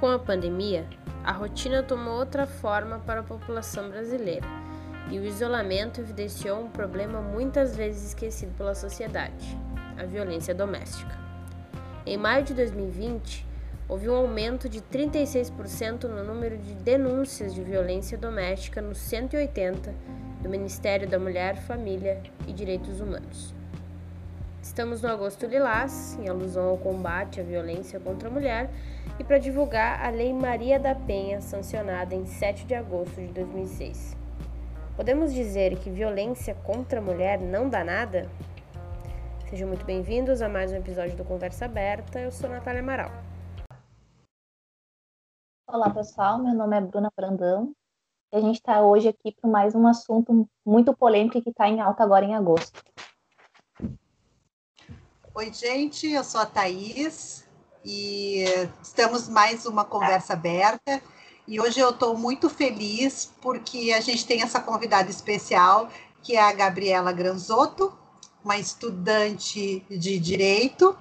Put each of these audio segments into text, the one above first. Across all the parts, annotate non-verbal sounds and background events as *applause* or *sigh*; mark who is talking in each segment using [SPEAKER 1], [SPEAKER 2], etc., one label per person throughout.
[SPEAKER 1] Com a pandemia, a rotina tomou outra forma para a população brasileira e o isolamento evidenciou um problema muitas vezes esquecido pela sociedade: a violência doméstica. Em maio de 2020, houve um aumento de 36% no número de denúncias de violência doméstica no 180 do Ministério da Mulher, Família e Direitos Humanos. Estamos no Agosto Lilás, em alusão ao combate à violência contra a mulher, e para divulgar a Lei Maria da Penha, sancionada em 7 de agosto de 2006. Podemos dizer que violência contra a mulher não dá nada? Sejam muito bem-vindos a mais um episódio do Conversa Aberta. Eu sou Natália Amaral.
[SPEAKER 2] Olá, pessoal. Meu nome é Bruna Brandão e a gente está hoje aqui para mais um assunto muito polêmico que está em alta agora em agosto.
[SPEAKER 3] Oi, gente. Eu sou a Thaís e estamos mais uma conversa aberta. E hoje eu estou muito feliz porque a gente tem essa convidada especial, que é a Gabriela Granzotto, uma estudante de direito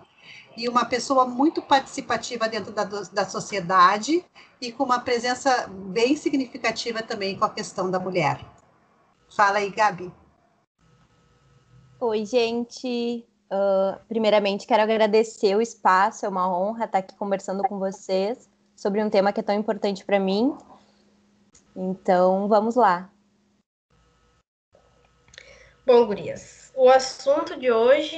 [SPEAKER 3] e uma pessoa muito participativa dentro da, da sociedade e com uma presença bem significativa também com a questão da mulher. Fala aí, Gabi.
[SPEAKER 2] Oi, gente. Uh, primeiramente, quero agradecer o espaço, é uma honra estar aqui conversando com vocês sobre um tema que é tão importante para mim. Então, vamos lá.
[SPEAKER 1] Bom, gurias, o assunto de hoje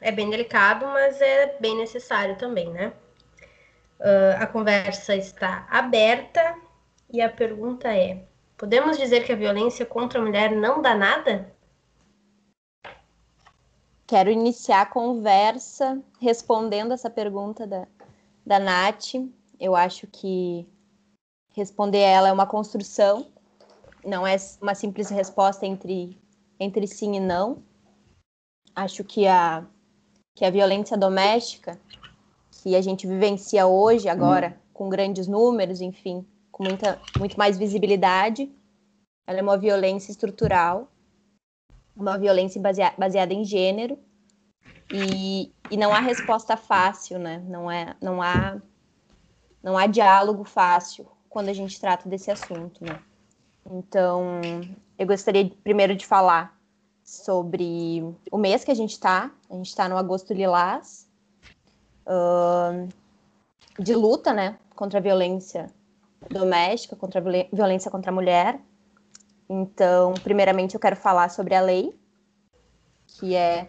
[SPEAKER 1] é bem delicado, mas é bem necessário também, né? Uh, a conversa está aberta e a pergunta é: podemos dizer que a violência contra a mulher não dá nada?
[SPEAKER 2] Quero iniciar a conversa respondendo essa pergunta da, da Nath. Eu acho que responder ela é uma construção, não é uma simples resposta entre, entre sim e não. Acho que a, que a violência doméstica que a gente vivencia hoje, agora, uhum. com grandes números, enfim, com muita, muito mais visibilidade. Ela é uma violência estrutural, uma violência baseada, baseada em gênero, e, e não há resposta fácil, né? Não, é, não, há, não há diálogo fácil quando a gente trata desse assunto, né? Então, eu gostaria primeiro de falar sobre o mês que a gente está. A gente está no Agosto Lilás, uh, de luta, né, contra a violência doméstica, contra a violência contra a mulher. Então, primeiramente, eu quero falar sobre a lei, que é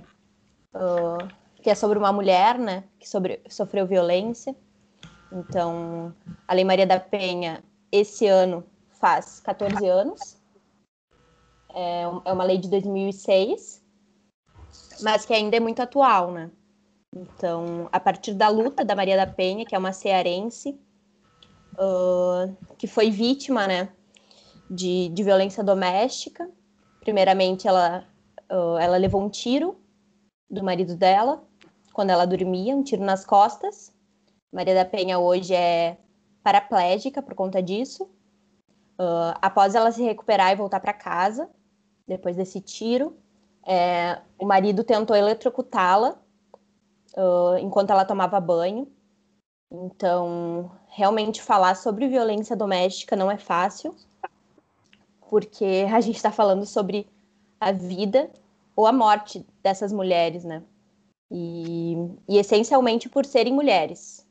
[SPEAKER 2] uh, que é sobre uma mulher, né, que sobre, sofreu violência. Então, a Lei Maria da Penha, esse ano, faz 14 anos. É, é uma lei de 2006, mas que ainda é muito atual, né? Então, a partir da luta da Maria da Penha, que é uma cearense, uh, que foi vítima né, de, de violência doméstica. Primeiramente, ela, ela levou um tiro do marido dela quando ela dormia, um tiro nas costas. Maria da Penha hoje é paraplégica por conta disso. Uh, após ela se recuperar e voltar para casa, depois desse tiro, é, o marido tentou eletrocutá-la uh, enquanto ela tomava banho. Então, realmente falar sobre violência doméstica não é fácil, porque a gente está falando sobre a vida ou a morte dessas mulheres, né? E, e essencialmente por serem mulheres.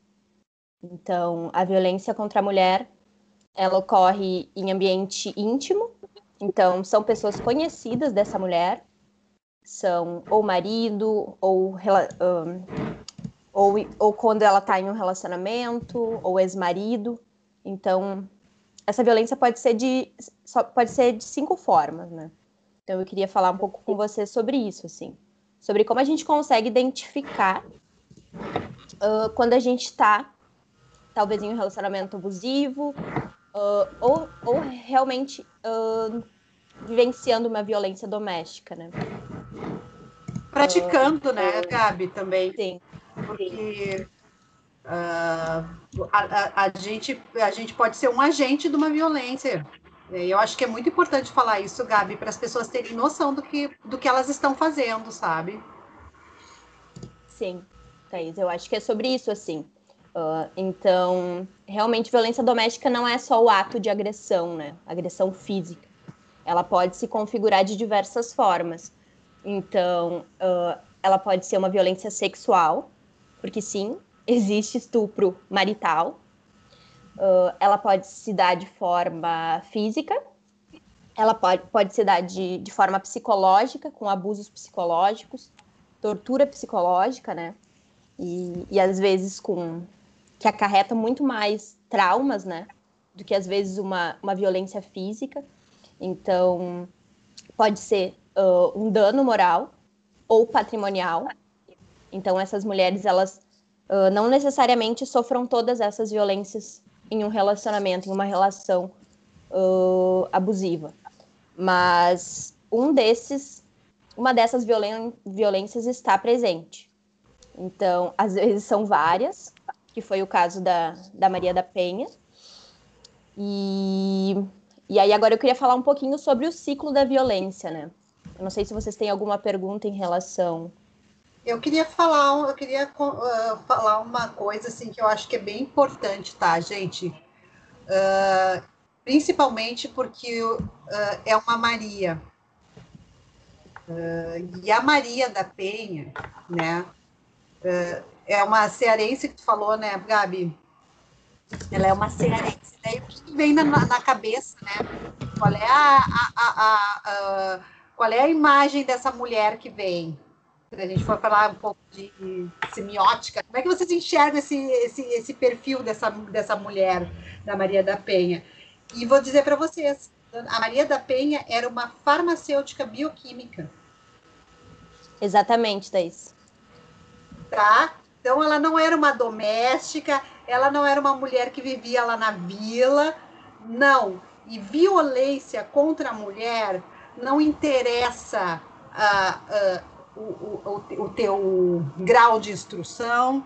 [SPEAKER 2] Então, a violência contra a mulher, ela ocorre em ambiente íntimo. Então, são pessoas conhecidas dessa mulher, são ou marido, ou, um, ou, ou quando ela está em um relacionamento, ou ex-marido. Então, essa violência pode ser de só, pode ser de cinco formas, né? Então, eu queria falar um pouco com você sobre isso, assim, sobre como a gente consegue identificar uh, quando a gente está, talvez, em um relacionamento abusivo, uh, ou, ou realmente uh, vivenciando uma violência doméstica, né?
[SPEAKER 3] Praticando, né, Gabi, também.
[SPEAKER 2] Sim.
[SPEAKER 3] Porque uh, a, a, a, gente, a gente pode ser um agente de uma violência. Eu acho que é muito importante falar isso, Gabi, para as pessoas terem noção do que, do que elas estão fazendo, sabe?
[SPEAKER 2] Sim, Thaís, eu acho que é sobre isso, assim. Uh, então, realmente, violência doméstica não é só o ato de agressão, né? Agressão física. Ela pode se configurar de diversas formas. Então, uh, ela pode ser uma violência sexual, porque sim, existe estupro marital. Uh, ela pode se dar de forma física, ela pode, pode se dar de, de forma psicológica, com abusos psicológicos, tortura psicológica, né? E, e às vezes com que acarreta muito mais traumas, né? Do que às vezes uma, uma violência física. Então, pode ser uh, um dano moral ou patrimonial. Então, essas mulheres, elas uh, não necessariamente sofram todas essas violências em um relacionamento, em uma relação uh, abusiva. Mas um desses, uma dessas violen violências está presente. Então, às vezes são várias, que foi o caso da, da Maria da Penha. E, e aí agora eu queria falar um pouquinho sobre o ciclo da violência, né? Eu não sei se vocês têm alguma pergunta em relação.
[SPEAKER 3] Eu queria falar, eu queria uh, falar uma coisa assim que eu acho que é bem importante, tá, gente? Uh, principalmente porque uh, é uma Maria. e a Maria da Penha, né? é uma cearense que tu falou, né, Gabi? Ela é uma cearense. Daí o que vem na, na cabeça, né? Qual é a, a, a, a, qual é a imagem dessa mulher que vem? Se a gente for falar um pouco de semiótica, como é que vocês enxergam esse, esse, esse perfil dessa, dessa mulher, da Maria da Penha? E vou dizer para vocês, a Maria da Penha era uma farmacêutica bioquímica.
[SPEAKER 2] Exatamente, Thaís.
[SPEAKER 3] Tá? Então, ela não era uma doméstica, ela não era uma mulher que vivia lá na vila, não. E violência contra a mulher não interessa uh, uh, o, o, teu grau de instrução,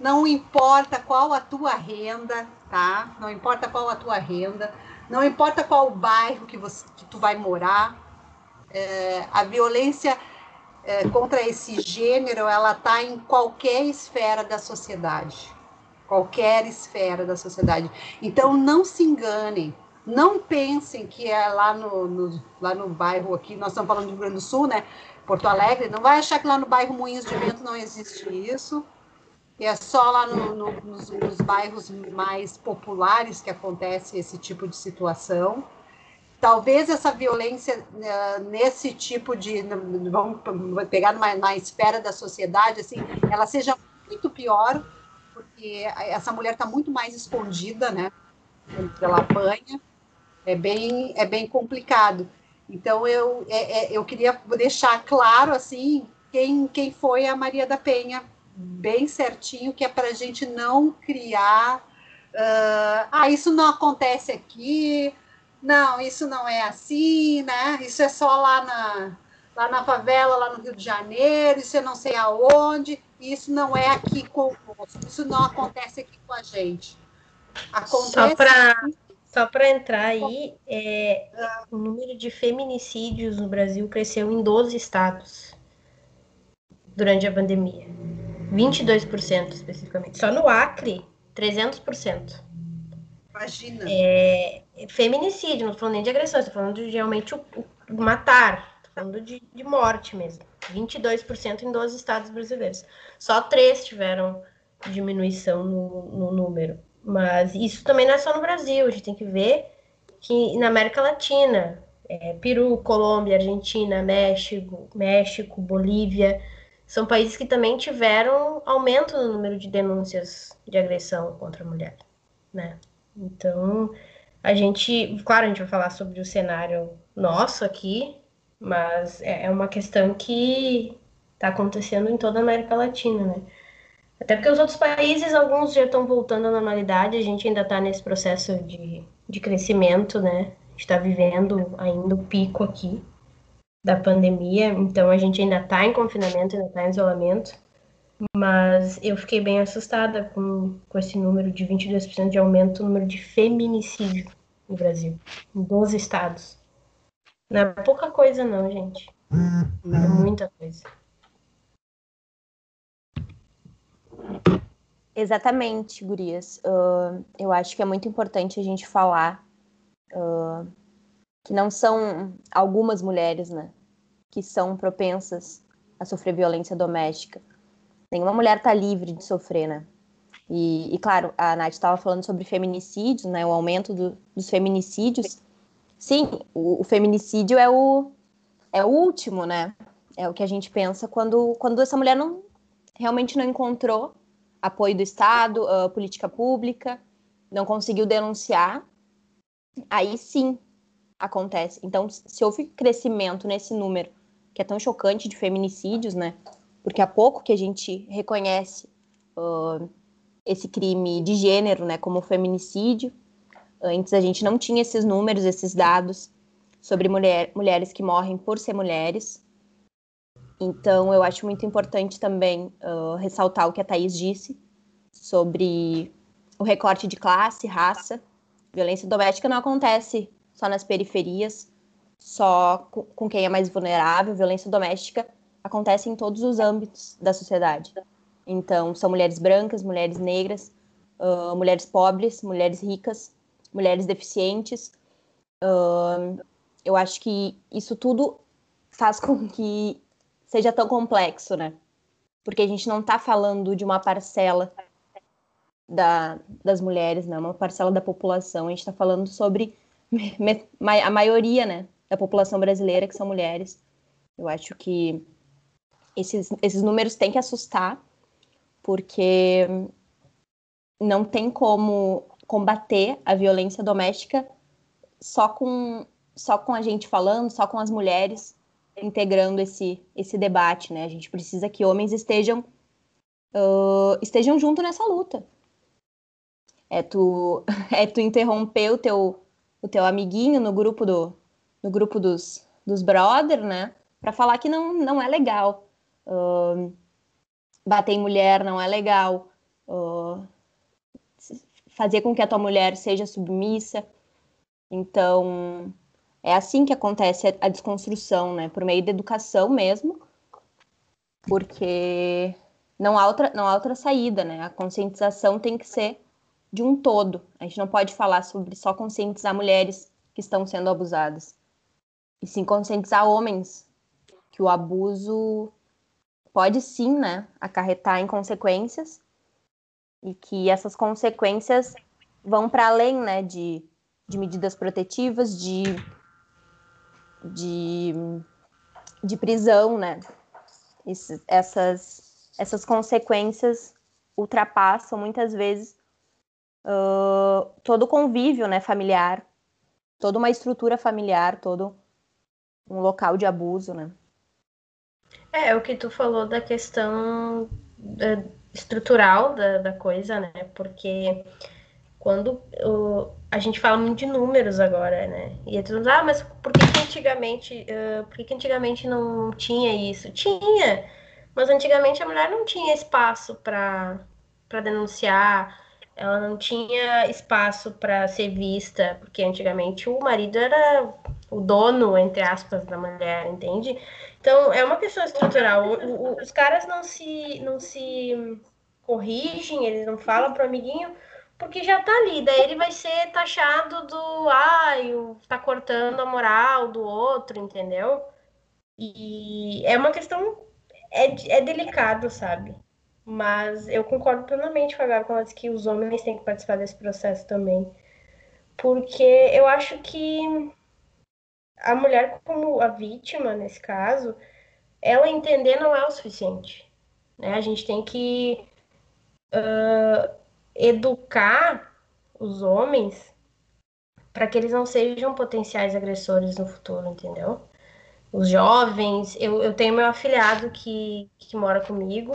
[SPEAKER 3] não importa qual a tua renda, tá? Não importa qual a tua renda, não importa qual o bairro que, você, que tu vai morar. É, a violência é, contra esse gênero, ela está em qualquer esfera da sociedade. Qualquer esfera da sociedade. Então, não se enganem. Não pensem que é lá no, no, lá no bairro aqui, nós estamos falando do Rio Grande do Sul, né? Porto Alegre, não vai achar que lá no bairro Moinhos de Vento não existe isso. É só lá no, no, nos, nos bairros mais populares que acontece esse tipo de situação. Talvez essa violência uh, nesse tipo de vamos pegar numa, na esfera da sociedade assim ela seja muito pior porque essa mulher está muito mais escondida né ela apanha é bem é bem complicado então eu é, é, eu queria deixar claro assim quem quem foi a Maria da Penha bem certinho que é para a gente não criar uh, ah isso não acontece aqui não, isso não é assim, né? Isso é só lá na, lá na favela, lá no Rio de Janeiro, isso eu não sei aonde, isso não é aqui conosco, isso não acontece aqui com a gente.
[SPEAKER 1] Acontece só para só para entrar aí, é, o número de feminicídios no Brasil cresceu em 12 estados durante a pandemia. 22% especificamente. Só no Acre, 300%.
[SPEAKER 3] Imagina.
[SPEAKER 1] É, feminicídio, não estou falando nem de agressão, estou falando de realmente o, o matar, estou falando de, de morte mesmo. 22% em 12 estados brasileiros. Só três tiveram diminuição no, no, número. Mas isso também não é só no Brasil, a gente tem que ver que na América Latina, é, Peru, Colômbia, Argentina, México, México, Bolívia, são países que também tiveram aumento no número de denúncias de agressão contra a mulher, né? Então, a gente, claro, a gente vai falar sobre o cenário nosso aqui, mas é, é uma questão que está acontecendo em toda a América Latina, né? Até porque os outros países, alguns já estão voltando à normalidade, a gente ainda está nesse processo de, de crescimento, né? Está vivendo ainda o pico aqui da pandemia, então a gente ainda está em confinamento, ainda está em isolamento, mas eu fiquei bem assustada com, com esse número de 22% de aumento no número de feminicídio no Brasil, em 12 estados. Não é pouca coisa, não, gente. É muita coisa.
[SPEAKER 2] Exatamente, Gurias. Uh, eu acho que é muito importante a gente falar uh, que não são algumas mulheres, né, que são propensas a sofrer violência doméstica. Nenhuma mulher está livre de sofrer, né? E, e claro, a Nath estava falando sobre feminicídios, né, o aumento do, dos feminicídios. Sim, o, o, feminicídio é o, é o último, né? É o que a gente pensa quando, quando essa mulher não realmente não encontrou apoio do Estado, uh, política pública, não conseguiu denunciar, aí sim acontece. Então, se houve crescimento nesse número, que é tão chocante de feminicídios, né? Porque há pouco que a gente reconhece uh, esse crime de gênero, né, como feminicídio. Antes a gente não tinha esses números, esses dados sobre mulher, mulheres que morrem por ser mulheres. Então, eu acho muito importante também uh, ressaltar o que a Thaís disse sobre o recorte de classe, raça. Violência doméstica não acontece só nas periferias, só com quem é mais vulnerável. Violência doméstica acontece em todos os âmbitos da sociedade. Então, são mulheres brancas, mulheres negras, uh, mulheres pobres, mulheres ricas, mulheres deficientes. Uh, eu acho que isso tudo faz com que seja tão complexo, né? Porque a gente não está falando de uma parcela da, das mulheres, né? Uma parcela da população. A gente está falando sobre a maioria, né? Da população brasileira que são mulheres. Eu acho que esses, esses números têm que assustar, porque não tem como combater a violência doméstica só com, só com a gente falando, só com as mulheres integrando esse, esse debate, né? A gente precisa que homens estejam uh, estejam junto nessa luta. É tu, *laughs* é tu interromper o teu, o teu amiguinho no grupo do no grupo dos, dos brother, né? Para falar que não, não é legal. Uh, bater em mulher não é legal. Uh, fazer com que a tua mulher seja submissa. Então, é assim que acontece a, desconstrução, né? Por meio da educação mesmo, porque não há outra, não há outra saída, né? A conscientização tem que ser de um todo. A gente não pode falar sobre só conscientizar mulheres que estão sendo abusadas, e sim conscientizar homens que o abuso pode sim, né, acarretar em consequências e que essas consequências vão para além, né, de, de medidas protetivas, de de, de prisão, né? Essas, essas consequências ultrapassam muitas vezes uh, todo o convívio né, familiar, toda uma estrutura familiar, todo um local de abuso, né?
[SPEAKER 1] É, o que tu falou da questão da, estrutural da, da coisa, né? Porque quando uh, a gente fala muito de números agora, né? E é tudo, ah, mas por que, que antigamente, uh, por que, que antigamente não tinha isso? Tinha, mas antigamente a mulher não tinha espaço para denunciar, ela não tinha espaço para ser vista, porque antigamente o marido era o dono, entre aspas, da mulher, entende? Então é uma questão estrutural. O, o, os caras não se, não se corrigem, eles não falam pro amiguinho porque já tá ali, daí ele vai ser taxado do ai, ah, tá cortando a moral do outro, entendeu? E é uma questão é, é delicado, sabe? Mas eu concordo plenamente com a Gabi quando ela que os homens têm que participar desse processo também. Porque eu acho que a mulher, como a vítima, nesse caso, ela entender não é o suficiente. Né? A gente tem que uh, educar os homens para que eles não sejam potenciais agressores no futuro, entendeu? Os jovens, eu, eu tenho meu afilhado que, que mora comigo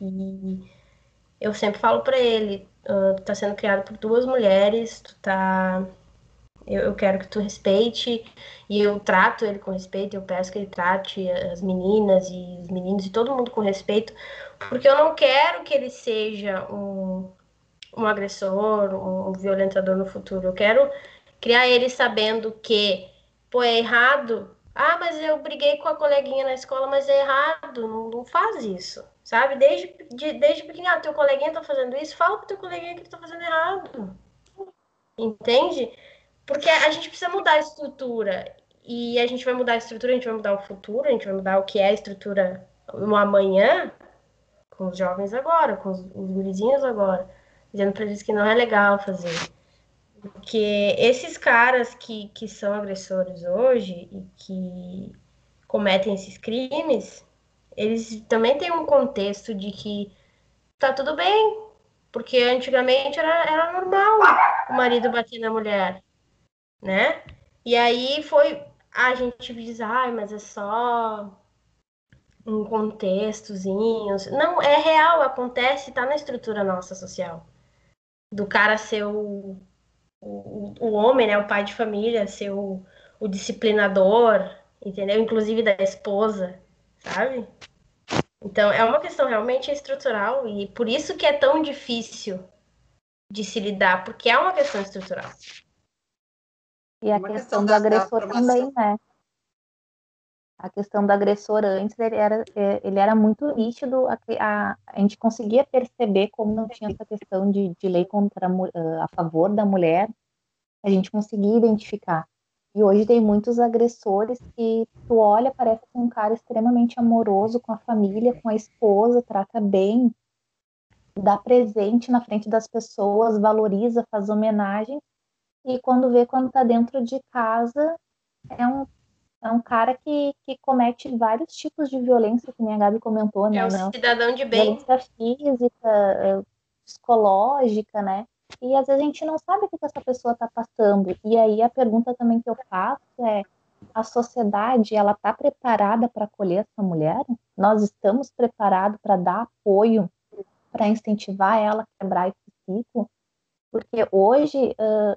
[SPEAKER 1] e eu sempre falo para ele, uh, tu tá sendo criado por duas mulheres, tu tá eu, eu, quero que tu respeite e eu trato ele com respeito, eu peço que ele trate as meninas e os meninos e todo mundo com respeito, porque eu não quero que ele seja um, um agressor, um violentador no futuro. Eu quero criar ele sabendo que, pô, é errado. Ah, mas eu briguei com a coleguinha na escola, mas é errado, não, não faz isso. sabe? Desde, de, desde pequeno, ah, teu coleguinha tá fazendo isso, fala pro teu coleguinha que ele tá fazendo errado. Entende? Porque a gente precisa mudar a estrutura. E a gente vai mudar a estrutura, a gente vai mudar o futuro, a gente vai mudar o que é a estrutura no amanhã, com os jovens agora, com os, os gurizinhos agora, dizendo para eles que não é legal fazer. Porque esses caras que, que são agressores hoje e que cometem esses crimes, eles também têm um contexto de que tá tudo bem, porque antigamente era, era normal o marido bater na mulher, né? E aí foi. A gente diz, ai, mas é só um contextozinho. Não, é real, acontece, tá na estrutura nossa social. Do cara ser o, o, o homem, né? O pai de família, ser o, o disciplinador, entendeu? Inclusive da esposa, sabe? Então, é uma questão realmente estrutural e por isso que é tão difícil de se lidar, porque é uma questão estrutural.
[SPEAKER 2] E a questão, questão, do agressor também, né? A questão do agressor antes, ele era, é, ele era muito nítido, a, a, a gente conseguia perceber como não tinha essa questão de, de lei contra a, a favor da mulher, a gente conseguia identificar. E hoje tem muitos agressores que tu olha, parece é um cara extremamente amoroso com a família, com a esposa, trata bem, dá presente na frente das pessoas, valoriza, faz homenagem. E quando vê, quando tá dentro de casa, é um, é um cara que, que comete vários tipos de violência, que a Gabi comentou, né?
[SPEAKER 1] É um cidadão de bem.
[SPEAKER 2] Violência física, eh, psicológica, né? e às vezes a gente não sabe o que, essa pessoa está passando. E aí a pergunta também que eu faço é: a sociedade ela está preparada para acolher essa mulher? Nós estamos preparados para dar apoio, para incentivar ela a quebrar esse ciclo? Porque hoje, uh,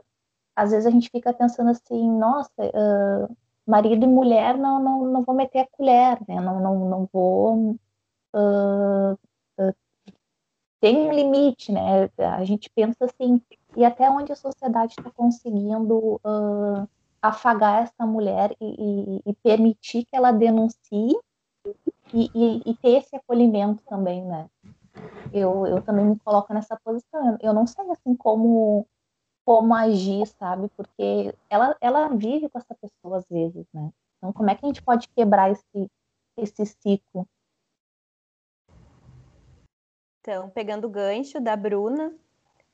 [SPEAKER 2] às vezes a gente fica pensando assim: nossa, uh, marido e mulher não, não, não vou meter a colher, né? não, não, não vou. Uh, tem um limite, né? A gente pensa assim, e até onde a sociedade está conseguindo uh, afagar essa mulher e, e, e, permitir que ela denuncie e, e, ter esse acolhimento também, né? Eu, eu também me coloco nessa posição. Eu não sei assim como como agir, sabe? Porque ela, ela vive com essa pessoa às vezes, né? Então, como é que a gente pode quebrar esse, esse ciclo? Então, pegando o gancho da Bruna,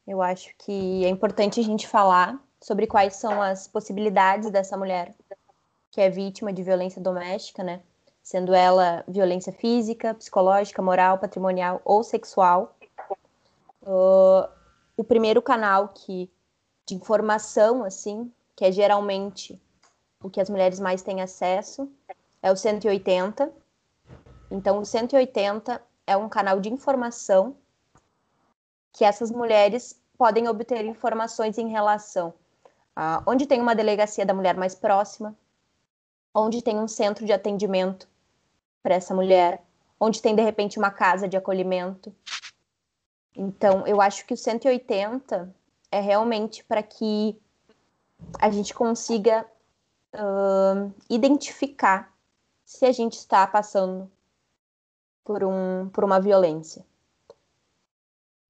[SPEAKER 2] eu acho que é importante a gente falar sobre quais são as possibilidades dessa mulher que é vítima de violência doméstica, né? Sendo ela violência física, psicológica, moral, patrimonial ou sexual. Uh, o primeiro canal que de informação, assim, que é geralmente o que as mulheres mais têm acesso, é o 180. Então, o 180 é um canal de informação que essas mulheres podem obter informações em relação a onde tem uma delegacia da mulher mais próxima, onde tem um centro de atendimento para essa mulher, onde tem de repente uma casa de acolhimento. Então, eu acho que o 180 é realmente para que a gente consiga uh, identificar se a gente está passando por, um, por uma violência.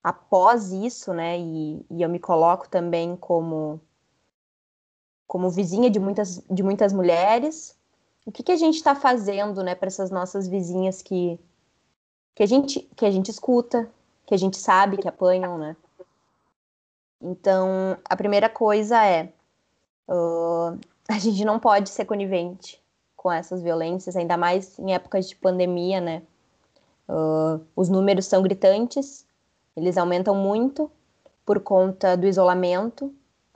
[SPEAKER 2] Após isso, né, e, e eu me coloco também como, como vizinha de muitas, de muitas mulheres, o que, que a gente está fazendo né, para essas nossas vizinhas que, que, a gente, que a gente escuta, que a gente sabe que apanham, né? Então, a primeira coisa é: uh, a gente não pode ser conivente com essas violências, ainda mais em épocas de pandemia, né? Uh, os números são gritantes, eles aumentam muito por conta do isolamento.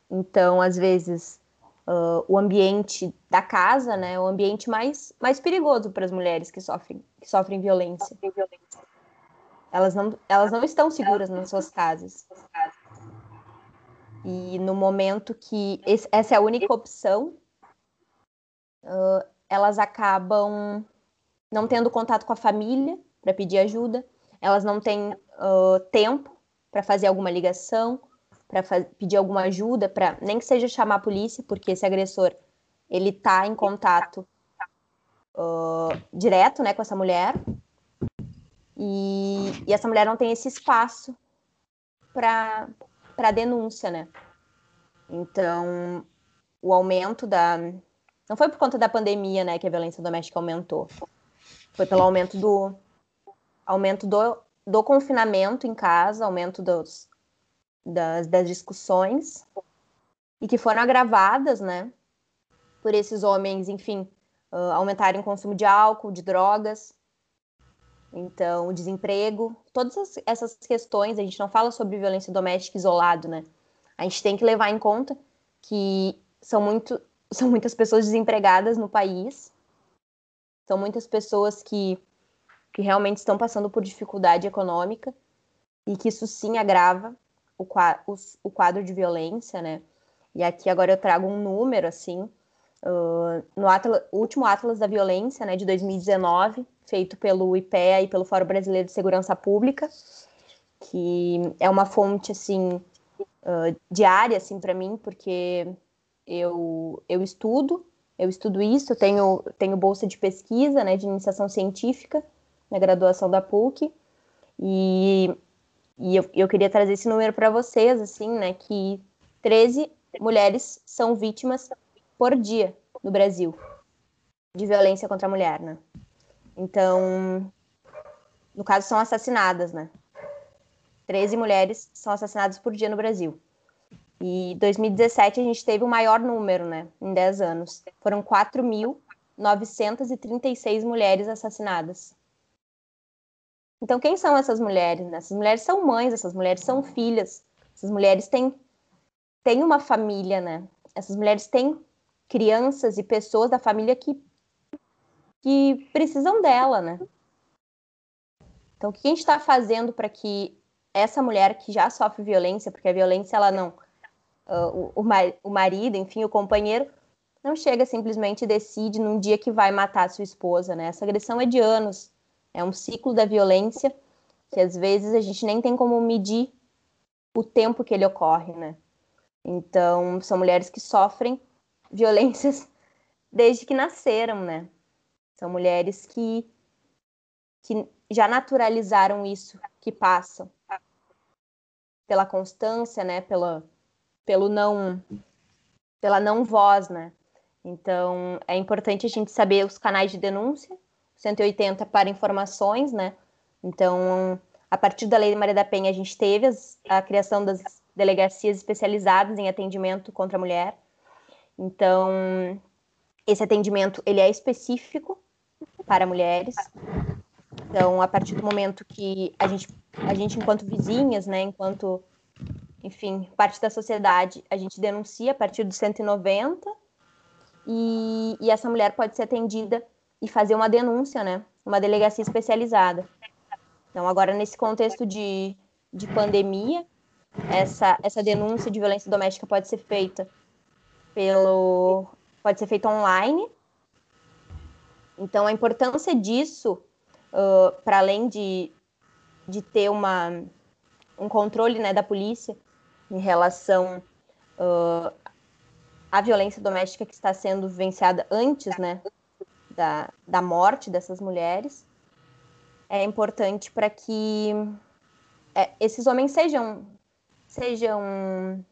[SPEAKER 2] Então, às vezes, uh, o ambiente da casa, né, é o ambiente mais, mais perigoso para as mulheres que sofrem, que sofrem violência. Elas não, elas não estão seguras nas suas casas. E no momento que esse, essa é a única opção, uh, elas acabam não tendo contato com a família, para pedir ajuda, elas não têm uh, tempo para fazer alguma ligação, para pedir alguma ajuda, para nem que seja chamar a polícia, porque esse agressor ele está em contato uh, direto, né, com essa mulher. E, e essa mulher não tem esse espaço para denúncia, né? Então, o aumento da. Não foi por conta da pandemia, né, que a violência doméstica aumentou. Foi pelo aumento do aumento do, do confinamento em casa, aumento dos, das, das discussões, e que foram agravadas, né, por esses homens, enfim, uh, aumentarem o consumo de álcool, de drogas, então, o desemprego, todas essas questões, a gente não fala sobre violência doméstica isolado, né? A gente tem que levar em conta que são, muito, *laughs* são muitas pessoas desempregadas no país, são muitas pessoas que, que realmente estão passando por dificuldade econômica e que isso sim agrava o, o, o quadro de violência, né? E aqui agora eu trago um número, assim, no Atlas, último Atlas da Violência, né, de 2019, feito pelo IPEA e pelo Fórum Brasileiro de Segurança Pública, que é uma fonte assim uh, diária assim para mim, porque eu eu estudo, eu estudo isso, tenho tenho bolsa de pesquisa, né, de iniciação científica na graduação da PUC e e eu, eu queria trazer esse número para vocês, assim, né, que 13 mulheres são vítimas por dia no Brasil de violência contra a mulher, né? Então, no caso, são assassinadas, né? 13 mulheres são assassinadas por dia no Brasil. E 2017 a gente teve o maior número, né? Em 10 anos. Foram 4.936 mulheres assassinadas. Então, quem são essas mulheres? Né? Essas mulheres são mães, essas mulheres são filhas, essas mulheres têm, têm uma família, né? Essas mulheres têm crianças e pessoas da família que que precisam dela, né? Então, o que a gente está fazendo para que essa mulher que já sofre violência, porque a violência ela não, uh, o, o, marido, enfim, o companheiro, não chega simplesmente e decide num dia que vai matar sua esposa, né? Essa agressão é de anos, é um ciclo da violência que às vezes a gente nem tem como medir o tempo que ele ocorre, né? Então, são mulheres que sofrem violências desde que nasceram, né? São mulheres que, que já naturalizaram isso, que passam pela constância, né? Pela, pelo não, pela não voz, né? Então é importante a gente saber os canais de denúncia, 180 para informações, né? Então a partir da Lei Maria da Penha a gente teve as, a criação das delegacias especializadas em atendimento contra a mulher. Então esse atendimento ele é específico para mulheres. Então, a partir do momento que a gente, a gente enquanto vizinhas, né, enquanto, enfim, parte da sociedade, a gente denuncia a partir do 190 e, e essa mulher pode ser atendida e fazer uma denúncia, né, uma delegacia especializada. Então, agora, nesse contexto de, de pandemia, essa, essa denúncia de violência doméstica pode ser feita pelo pode ser feita online. Então, a importância disso, uh, para além de, de ter uma, um controle né, da polícia em relação uh, à violência doméstica que está sendo vivenciada antes né, da, da morte dessas mulheres, é importante para que é, esses homens sejam, sejam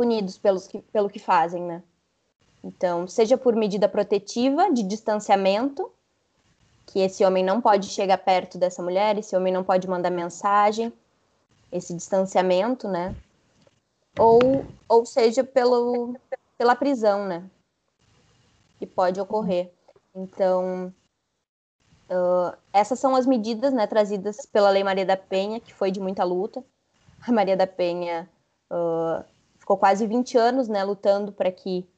[SPEAKER 2] punidos pelos que, pelo que fazem, né? Então, seja por medida protetiva, de distanciamento, que esse homem não pode chegar perto dessa mulher, esse homem não pode mandar mensagem, esse distanciamento, né? Ou, ou seja, pelo, pela prisão, né? Que pode ocorrer. Então, uh, essas são as medidas né, trazidas pela Lei Maria da Penha, que foi de muita luta. A Maria da Penha uh, ficou quase 20 anos né, lutando para que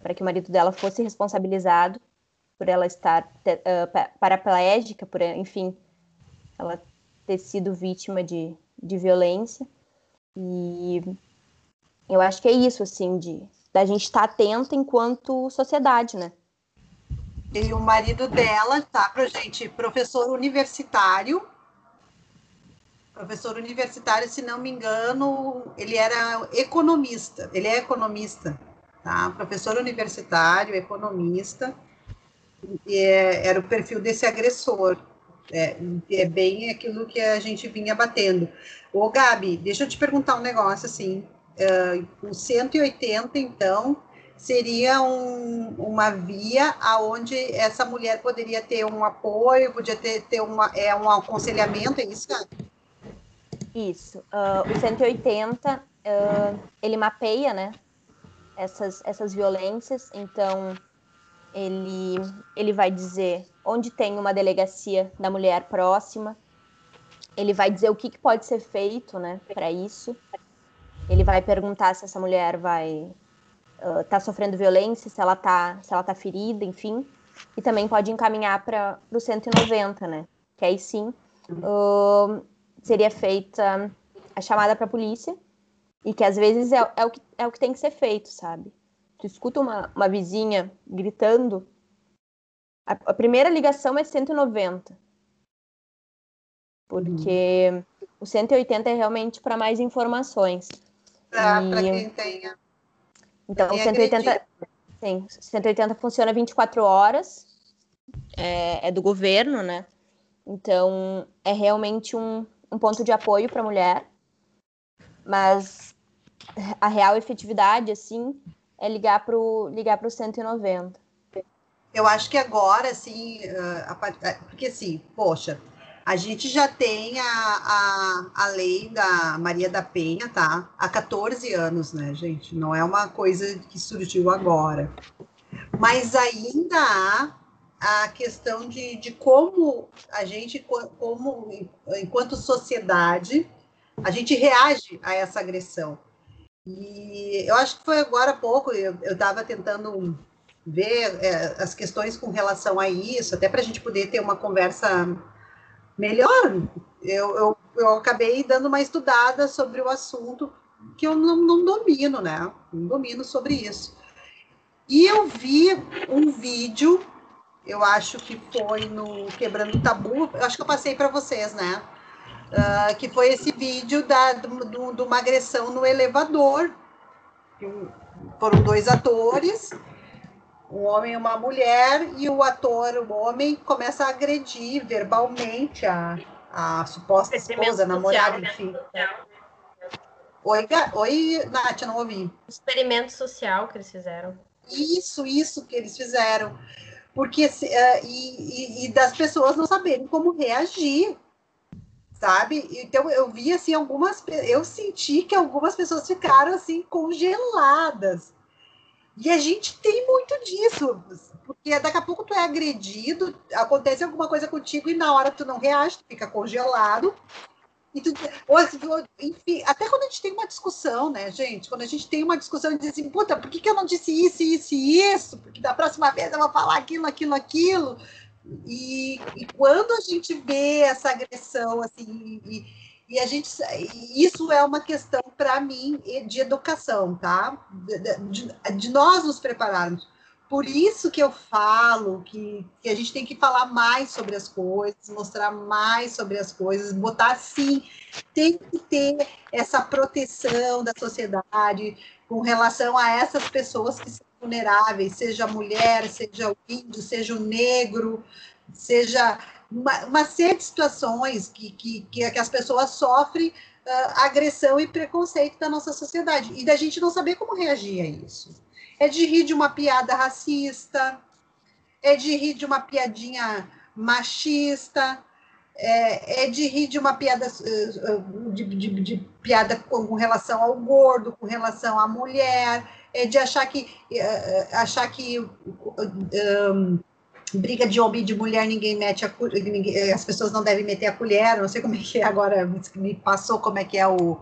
[SPEAKER 2] para que o marido dela fosse responsabilizado por ela estar uh, paraplégica, por, enfim, ela ter sido vítima de, de violência. E eu acho que é isso, assim, de da gente estar tá atenta enquanto sociedade, né?
[SPEAKER 3] E o marido dela, tá, pra gente, professor universitário. Professor universitário, se não me engano, ele era economista, ele é economista tá? Professor universitário, economista, e é, era o perfil desse agressor. É, é bem aquilo que a gente vinha batendo. Ô, Gabi, deixa eu te perguntar um negócio assim. Uh, o 180, então, seria um, uma via aonde essa mulher poderia ter um apoio, podia ter, ter uma, é, um aconselhamento, é isso, Gabi?
[SPEAKER 2] Isso. Uh, o 180, uh, ele mapeia, né, essas, essas violências, então ele, ele vai dizer onde tem uma delegacia da mulher próxima, ele vai dizer o que, que pode ser feito, né, para isso. Ele vai perguntar se essa mulher vai uh, tá sofrendo violência, se ela tá, se ela tá ferida, enfim. E também pode encaminhar para o 190, né? Que aí sim uh, seria feita a chamada para a polícia e que às vezes é, é, o que, é o que tem que ser feito, sabe? Tu escuta uma, uma vizinha gritando, a, a primeira ligação é 190. Porque uhum. o 180 é realmente para mais informações.
[SPEAKER 3] Para e... quem tenha.
[SPEAKER 2] Então, o 180, sim, 180 funciona 24 horas, é, é do governo, né? Então, é realmente um, um ponto de apoio para a mulher, mas a real efetividade, assim, é ligar para o ligar pro 190.
[SPEAKER 3] Eu acho que agora, assim, porque assim, poxa, a gente já tem a, a, a lei da Maria da Penha, tá? Há 14 anos, né, gente? Não é uma coisa que surgiu agora. Mas ainda há a questão de, de como a gente, como enquanto sociedade, a gente reage a essa agressão. E eu acho que foi agora há pouco, eu estava tentando ver é, as questões com relação a isso, até para a gente poder ter uma conversa melhor. Eu, eu, eu acabei dando uma estudada sobre o assunto que eu não, não domino, né? Não domino sobre isso. E eu vi um vídeo, eu acho que foi no Quebrando Tabu, eu acho que eu passei para vocês, né? Uh, que foi esse vídeo da, do, de uma agressão no elevador. Foram dois atores, um homem e uma mulher, e o ator, o homem, começa a agredir verbalmente a, a suposta esposa, namorada, né? enfim. Oi, Oi, Nath, não ouvi.
[SPEAKER 1] Experimento social que eles fizeram.
[SPEAKER 3] Isso, isso que eles fizeram. Porque, uh, e, e, e das pessoas não saberem como reagir sabe? Então eu vi assim algumas, eu senti que algumas pessoas ficaram assim congeladas. E a gente tem muito disso, porque daqui a pouco tu é agredido, acontece alguma coisa contigo e na hora tu não reage, tu fica congelado. E tu, enfim, até quando a gente tem uma discussão, né, gente? Quando a gente tem uma discussão e diz assim, puta, por que, que eu não disse isso, isso e isso? Porque da próxima vez eu vou falar aquilo, aquilo, aquilo. E, e quando a gente vê essa agressão, assim, e, e a gente, isso é uma questão para mim de educação, tá? De, de, de, nós nos prepararmos. Por isso que eu falo que, que a gente tem que falar mais sobre as coisas, mostrar mais sobre as coisas, botar sim, tem que ter essa proteção da sociedade com relação a essas pessoas que são vulneráveis, seja mulher, seja o índio, seja o negro, seja uma, uma série de situações que, que, que as pessoas sofrem uh, agressão e preconceito da nossa sociedade, e da gente não saber como reagir a isso. É de rir de uma piada racista, é de rir de uma piadinha machista, é, é, de rir de uma piada de, de, de, piada com relação ao gordo, com relação à mulher, é de achar que uh, achar que um, briga de homem e de mulher ninguém mete a ninguém, as pessoas não devem meter a colher, não sei como é que é agora me passou como é que é o,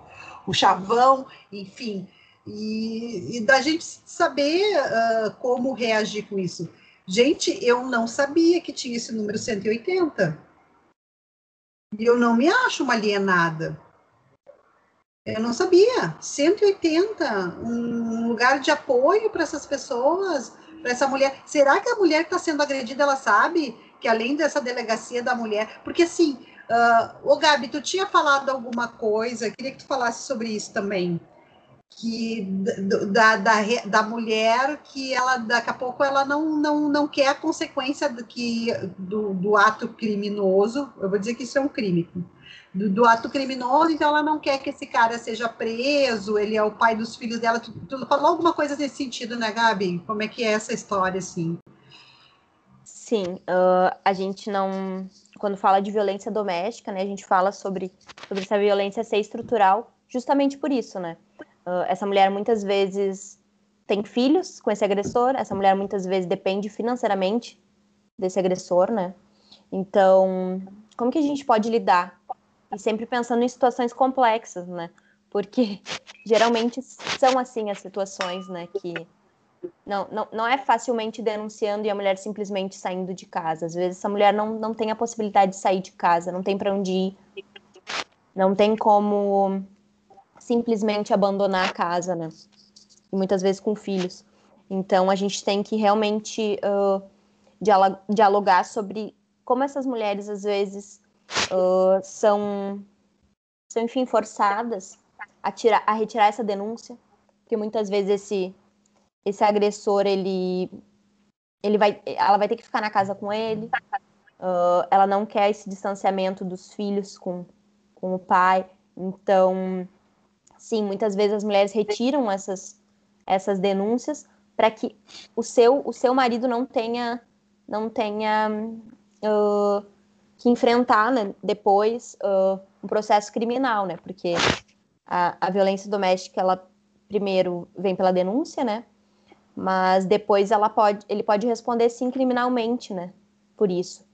[SPEAKER 3] o chavão, enfim, e, e da gente saber uh, como reagir com isso. Gente, eu não sabia que tinha esse número 180. E eu não me acho uma alienada. Eu não sabia. 180, um lugar de apoio para essas pessoas, para essa mulher. Será que a mulher que está sendo agredida, ela sabe que além dessa delegacia da mulher, porque assim, uh, ô Gabi, tu tinha falado alguma coisa, queria que tu falasse sobre isso também. Que da, da, da mulher que ela daqui a pouco ela não, não, não quer a consequência do, que, do, do ato criminoso, eu vou dizer que isso é um crime, do, do, ato criminoso, então ela não quer que esse cara seja preso, ele é o pai dos filhos dela, tu, tu falou alguma coisa nesse sentido, né, Gabi? Como é que é essa história, assim?
[SPEAKER 2] Sim, uh, a gente não, quando fala de violência doméstica, né, a gente fala sobre, sobre essa violência ser estrutural, justamente por isso, né, Uh, essa mulher muitas vezes tem filhos com esse agressor, essa mulher muitas vezes depende financeiramente desse agressor, né? Então, como que a gente pode lidar? E sempre pensando em situações complexas, né? Porque *laughs* geralmente são assim as situações, né? Que não, não, não é facilmente denunciando e a mulher simplesmente saindo de casa. Às vezes essa mulher não, não tem a possibilidade de sair de casa, não tem para onde ir, não tem como simplesmente abandonar a casa, né? E muitas vezes com filhos. Então a gente tem que realmente uh, dialogar sobre como essas mulheres às vezes uh, são, são, enfim, forçadas a, tirar, a retirar essa denúncia, porque muitas vezes esse, esse agressor ele, ele vai, ela vai ter que ficar na casa com ele. Uh, ela não quer esse distanciamento dos filhos com, com o pai. Então, sim, muitas vezes as mulheres retiram essas, essas denúncias para que o seu, o seu marido não tenha, não tenha uh, que enfrentar né, depois uh, um processo criminal, né? Porque a, a violência doméstica, ela primeiro vem pela denúncia, né? Mas depois ela pode, ele pode responder sim criminalmente, né? Por isso.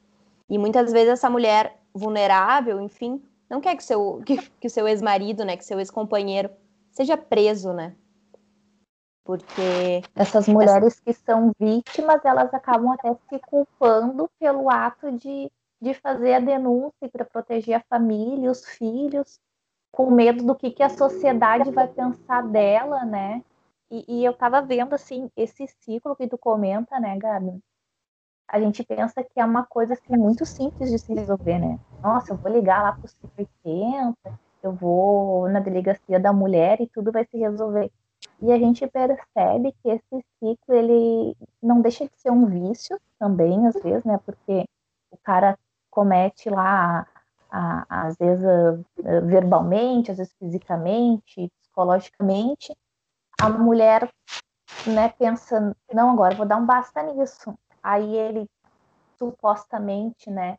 [SPEAKER 2] E muitas vezes essa mulher vulnerável, enfim, não quer que seu, que, que o seu ex-marido, né, que seu ex-companheiro seja preso, né?
[SPEAKER 4] Porque essas mulheres essa... que são vítimas, elas acabam até se culpando pelo ato de, de fazer a denúncia para proteger a família, os filhos, com medo do que, que a sociedade vai pensar dela, né? E, e eu estava vendo, assim, esse ciclo que tu comenta, né, Gabi? A gente pensa que é uma coisa assim, muito simples de se resolver, né? Nossa, eu vou ligar lá para o 180, eu vou na delegacia da mulher e tudo vai se resolver. E a gente percebe que esse ciclo ele não deixa de ser um vício também, às vezes, né? Porque o cara comete lá, a, a, às vezes verbalmente, às vezes fisicamente, psicologicamente. A mulher né, pensa, não, agora vou dar um basta nisso aí ele supostamente, né,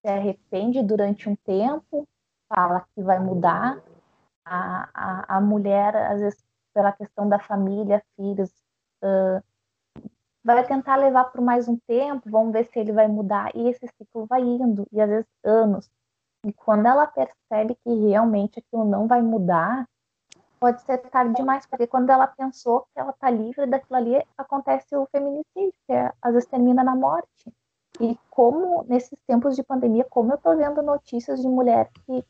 [SPEAKER 4] se arrepende durante um tempo, fala que vai mudar. A, a, a mulher, às vezes, pela questão da família, filhos, uh, vai tentar levar por mais um tempo, vamos ver se ele vai mudar. E esse ciclo vai indo, e às vezes anos. E quando ela percebe que realmente aquilo não vai mudar, pode ser tarde demais, porque quando ela pensou que ela está livre daquilo ali, acontece o feminicídio, que é, às vezes termina na morte. E como, nesses tempos de pandemia, como eu estou vendo notícias de mulher que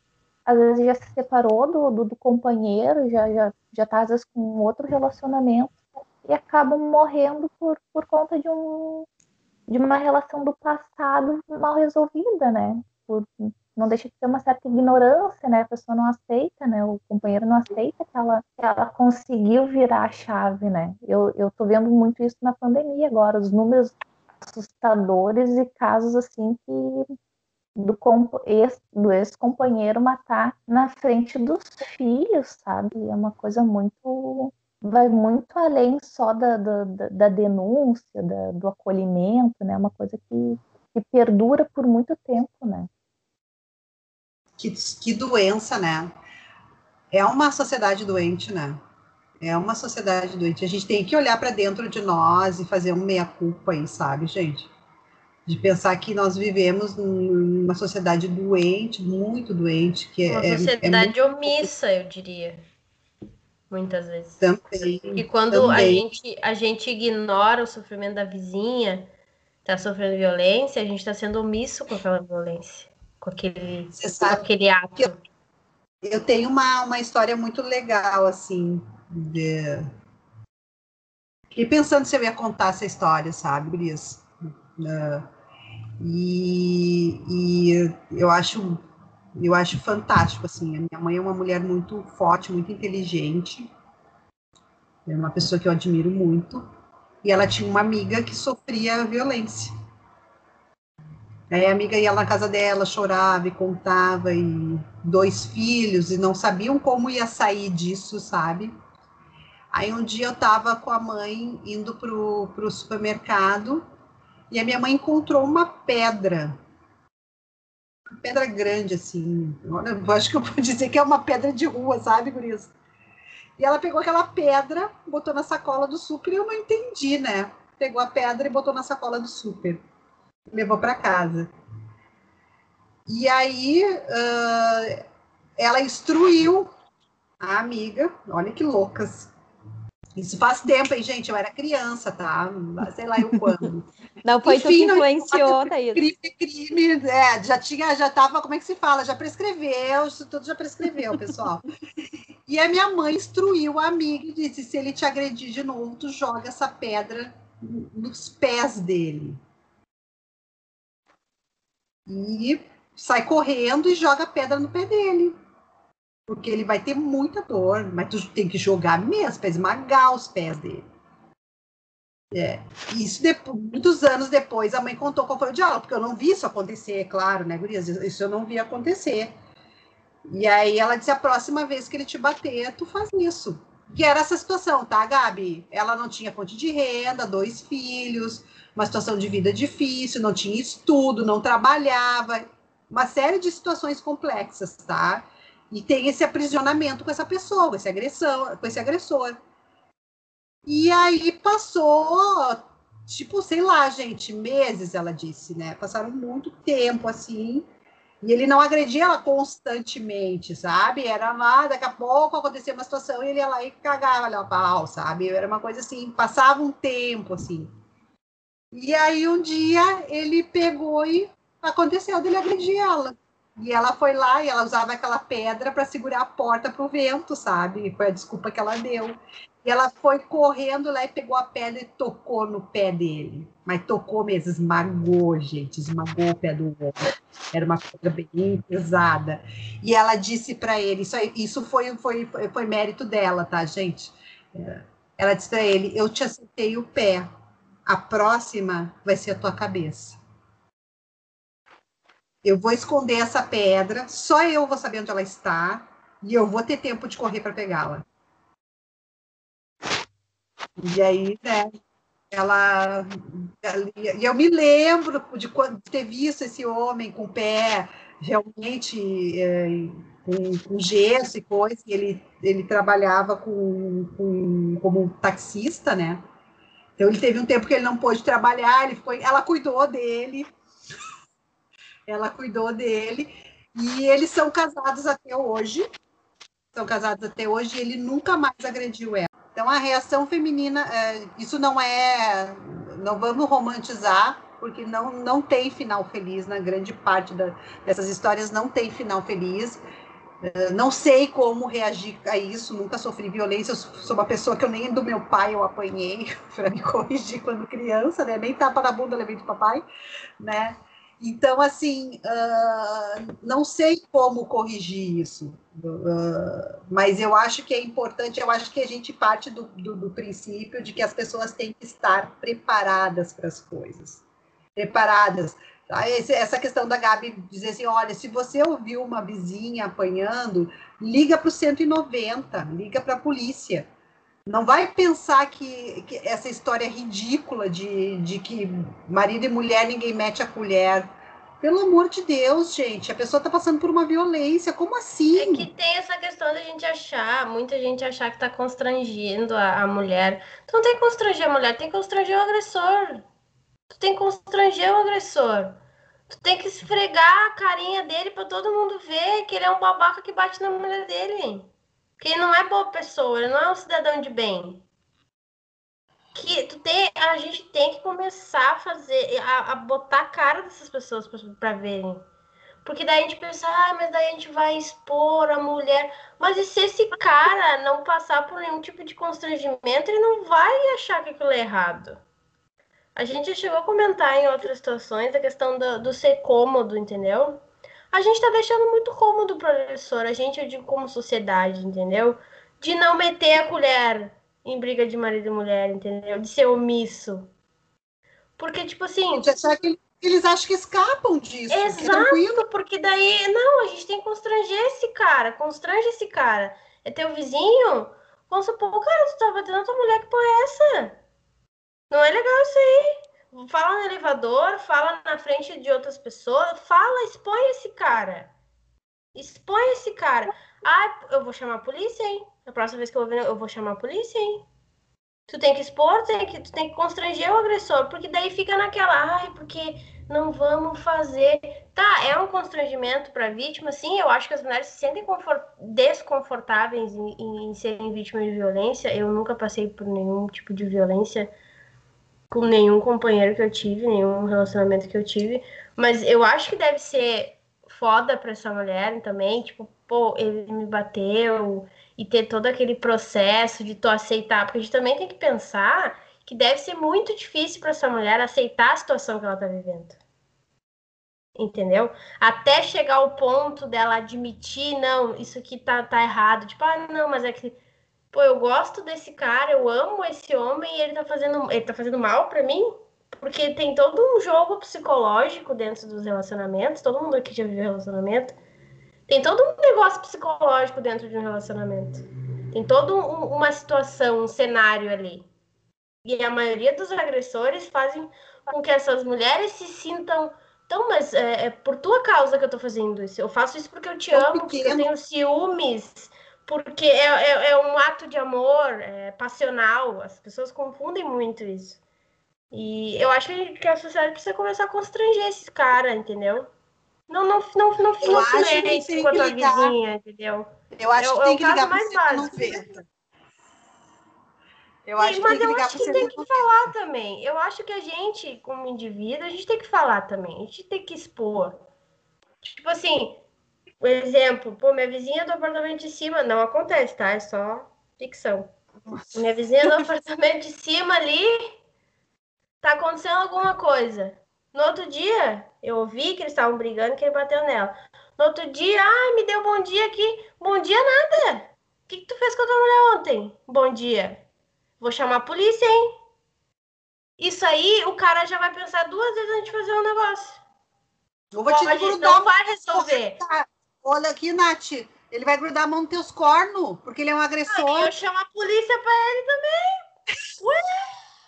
[SPEAKER 4] às vezes já se separou do, do, do companheiro, já, já, já tá às vezes com outro relacionamento, e acabam morrendo por, por conta de, um, de uma relação do passado mal resolvida, né? Por, não deixa de ter uma certa ignorância, né? A pessoa não aceita, né? O companheiro não aceita que ela, que ela conseguiu virar a chave, né? Eu, eu tô vendo muito isso na pandemia agora, os números assustadores e casos assim que do, ex, do ex-companheiro matar na frente dos filhos, sabe? É uma coisa muito. vai muito além só da, da, da denúncia, da, do acolhimento, né? É uma coisa que, que perdura por muito tempo, né?
[SPEAKER 3] Que, que doença, né? É uma sociedade doente, né? É uma sociedade doente. A gente tem que olhar para dentro de nós e fazer um meia-culpa aí, sabe, gente? De pensar que nós vivemos numa sociedade doente, muito doente. que
[SPEAKER 1] Uma
[SPEAKER 3] é,
[SPEAKER 1] sociedade é muito... omissa, eu diria. Muitas vezes.
[SPEAKER 3] Também.
[SPEAKER 1] E quando também. A, gente, a gente ignora o sofrimento da vizinha, está sofrendo violência, a gente está sendo omisso com aquela violência com aquele, com aquele ato.
[SPEAKER 3] Eu, eu, tenho uma, uma história muito legal, assim, de... E pensando se eu ia contar essa história, sabe, Brias? Uh, e, e eu acho eu acho fantástico, assim, a minha mãe é uma mulher muito forte, muito inteligente, É uma pessoa que eu admiro muito. E ela tinha uma amiga que sofria violência. Aí a amiga ia na casa dela, chorava e contava, e dois filhos, e não sabiam como ia sair disso, sabe? Aí um dia eu tava com a mãe indo pro, supermercado, e a minha mãe encontrou uma pedra. Uma pedra grande, assim. Eu acho que eu vou *laughs* dizer que é uma pedra de rua, sabe, Gurias? E ela pegou aquela pedra, botou na sacola do super, e eu não entendi, né? Pegou a pedra e botou na sacola do super levou para casa. E aí uh, ela instruiu a amiga, olha que loucas. Isso faz tempo, hein, gente? Eu era criança, tá? Sei lá eu quando. *laughs*
[SPEAKER 2] Não foi Enfim, tu que influenciou, Thaís.
[SPEAKER 3] Crime, crime, é, já tinha, já tava, como é que se fala? Já prescreveu, isso tudo já prescreveu, pessoal. e a minha mãe instruiu a amiga e disse: se ele te agredir de novo, tu joga essa pedra nos pés dele e sai correndo e joga pedra no pé dele. Porque ele vai ter muita dor, mas tu tem que jogar mesmo para esmagar os pés dele. É. Isso depois, muitos anos depois a mãe contou qual foi o diálogo, porque eu não vi isso acontecer, é claro, né, Gurias? Isso eu não vi acontecer. E aí ela disse: a próxima vez que ele te bater, tu faz isso. Que era essa situação, tá, Gabi? Ela não tinha fonte de renda, dois filhos, uma situação de vida difícil, não tinha estudo, não trabalhava, uma série de situações complexas, tá? E tem esse aprisionamento com essa pessoa, com esse agressão, com esse agressor. E aí passou, tipo, sei lá, gente, meses, ela disse, né? Passaram muito tempo assim. E ele não agredia ela constantemente, sabe? Era lá, daqui a pouco acontecia uma situação e ele ia lá e cagava o pau, sabe? Era uma coisa assim, passava um tempo, assim. E aí um dia ele pegou e aconteceu dele agredir ela. E ela foi lá e ela usava aquela pedra para segurar a porta para o vento, sabe? Foi a desculpa que ela deu. E ela foi correndo lá e pegou a pedra e tocou no pé dele. Mas tocou mesmo, esmagou, gente, esmagou o pé do homem. Era uma pedra bem pesada. E ela disse para ele, isso, isso foi, foi, foi mérito dela, tá, gente? Ela disse para ele: Eu te acertei o pé, a próxima vai ser a tua cabeça. Eu vou esconder essa pedra, só eu vou saber onde ela está, e eu vou ter tempo de correr para pegá-la. E aí, né, ela, E eu me lembro de, ter visto esse homem com o pé realmente é, com, com, gesso e coisa, e ele, ele trabalhava com, com, como taxista, né? Então ele teve um tempo que ele não pôde trabalhar, ele ficou, ela cuidou dele, ela cuidou dele, e eles são casados até hoje, são casados até hoje, e ele nunca mais agrediu ela. Então a reação feminina, é, isso não é, não vamos romantizar, porque não, não tem final feliz, na grande parte da, dessas histórias não tem final feliz. Eh, não sei como reagir a isso, nunca sofri violência. Eu sou uma pessoa que eu nem do meu pai eu apanhei *laughs* para me corrigir quando criança, né? Nem tapa na bunda levei do papai, né? Então, assim, uh, não sei como corrigir isso, uh, mas eu acho que é importante, eu acho que a gente parte do, do, do princípio de que as pessoas têm que estar preparadas para as coisas. Preparadas Tá? Essa questão da Gabi dizer assim: olha, se você ouviu uma vizinha apanhando, liga para o 190, liga para a polícia. Não vai pensar que, que, essa história ridícula de, de que marido e mulher ninguém mete a colher. Pelo amor de Deus, gente, a pessoa está passando por uma violência, como assim?
[SPEAKER 1] É que tem essa questão da gente achar, muita gente achar que está constrangendo a, a mulher. Tu não tem que constranger a mulher, tem que constranger o agressor. Tu tem que constranger o agressor. Tu tem que esfregar a carinha dele para todo mundo ver que ele é um babaca que bate na mulher dele. Que não é boa pessoa, não é um cidadão de bem. Que tu tem, a gente tem que começar a fazer, a, a botar a cara dessas pessoas para verem. Porque daí a gente pensa, ah, mas daí a gente vai expor a mulher. Mas e se esse cara não passar por nenhum tipo de constrangimento, ele não vai achar que aquilo é errado. A gente chegou a comentar em outras situações a questão do, do ser cômodo, entendeu? A gente tá deixando muito cômodo o professor, a gente, eu digo como sociedade, entendeu? De não meter a colher, em briga de marido e mulher, entendeu? De ser omisso. Porque, tipo assim.
[SPEAKER 3] Eles acham que escapam disso. É
[SPEAKER 1] Exato, porque daí. Não, a gente tem que constranger esse cara. Constrange esse cara. É teu vizinho? Vamos supor, cara, tu tá batendo a tua mulher, que porra é essa? Não é legal isso aí. Fala no elevador, fala na frente de outras pessoas, fala, expõe esse cara. Expõe esse cara. Ah, eu vou chamar a polícia, hein? A próxima vez que eu vou ver, eu vou chamar a polícia, hein? Tu tem que expor, tem que, tu tem que constranger o agressor, porque daí fica naquela, ai, porque não vamos fazer. Tá, é um constrangimento para a vítima, sim. Eu acho que as mulheres se sentem desconfortáveis em, em, serem vítimas de violência. Eu nunca passei por nenhum tipo de violência com nenhum companheiro que eu tive, nenhum relacionamento que eu tive. Mas eu acho que deve ser foda para essa mulher também, tipo, pô, ele me bateu e ter todo aquele processo de tu aceitar, porque a gente também tem que pensar que deve ser muito difícil para essa mulher aceitar a situação que ela tá vivendo. Entendeu? Até chegar ao ponto dela admitir, não, isso aqui tá, tá errado. Tipo, ah, não, mas é que, pô, eu gosto desse cara, eu amo esse homem e ele tá fazendo, ele tá fazendo mal para mim? Porque tem todo um jogo psicológico dentro dos relacionamentos, todo mundo aqui já viveu relacionamento. Tem todo um negócio psicológico dentro de um relacionamento. Tem toda um, uma situação, um cenário ali. E a maioria dos agressores fazem com que essas mulheres se sintam. Então, mas é, é por tua causa que eu tô fazendo isso. Eu faço isso porque eu te amo, porque eu tenho ciúmes, porque é, é, é um ato de amor, é passional. As pessoas confundem muito isso. E eu acho que a sociedade precisa começar a constranger esses caras, entendeu? Não, não, não, não,
[SPEAKER 3] silêncio com a tua vizinha,
[SPEAKER 1] entendeu?
[SPEAKER 3] Eu acho que tem que ligar mais básico.
[SPEAKER 1] Eu acho Sim, mas eu acho que tem que falar também. Eu acho que a gente, como indivíduo, a gente tem que falar também. A gente tem que expor. Tipo assim, um exemplo, pô, minha vizinha do apartamento de cima, não acontece, tá? É só ficção. Minha vizinha do apartamento de cima ali, tá acontecendo alguma coisa. No outro dia, eu ouvi que eles estavam brigando, que ele bateu nela. No outro dia, ai, me deu bom dia aqui. Bom dia nada. O que, que tu fez com a tua mulher ontem? Bom dia. Vou chamar a polícia, hein? Isso aí, o cara já vai pensar duas vezes antes de fazer um negócio.
[SPEAKER 3] Eu vou te
[SPEAKER 1] a gente não vai resolver.
[SPEAKER 3] Olha aqui, Nath. Ele vai grudar a mão nos teus cornos, porque ele é um agressor.
[SPEAKER 1] Ah, eu chamo a polícia pra ele também. Ué,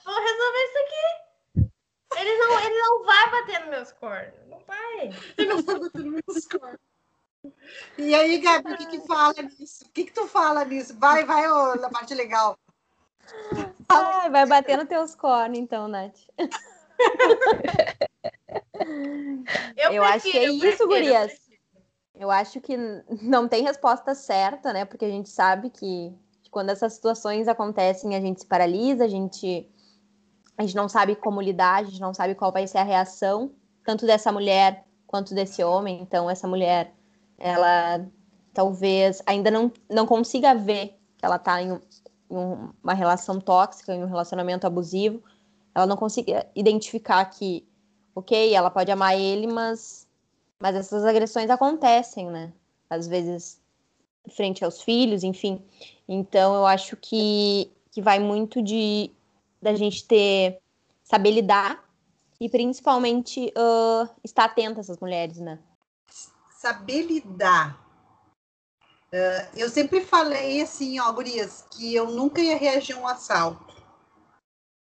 [SPEAKER 1] vou resolver isso aqui. Ele não, ele não vai bater nos meus cornos. Não vai.
[SPEAKER 3] Ele não vai bater nos meus cornos. E aí, Gabi, o que, que fala nisso? O que, que tu fala nisso? Vai, vai, ô, na parte legal.
[SPEAKER 2] Ai, vai bater nos teus cornos, então, Nath. Eu, eu acho que é isso, Gurias. Eu acho que não tem resposta certa, né? Porque a gente sabe que quando essas situações acontecem, a gente se paralisa, a gente, a gente não sabe como lidar, a gente não sabe qual vai ser a reação, tanto dessa mulher quanto desse homem. Então, essa mulher, ela talvez ainda não, não consiga ver que ela está em, em uma relação tóxica, em um relacionamento abusivo, ela não consegue identificar que, ok, ela pode amar ele, mas, mas essas agressões acontecem, né? Às vezes frente aos filhos, enfim. Então eu acho que, que vai muito de da gente ter saber lidar e principalmente uh, estar atenta a essas mulheres, né?
[SPEAKER 3] Saber lidar Uh, eu sempre falei assim, ó, gurias, que eu nunca ia reagir a um assalto.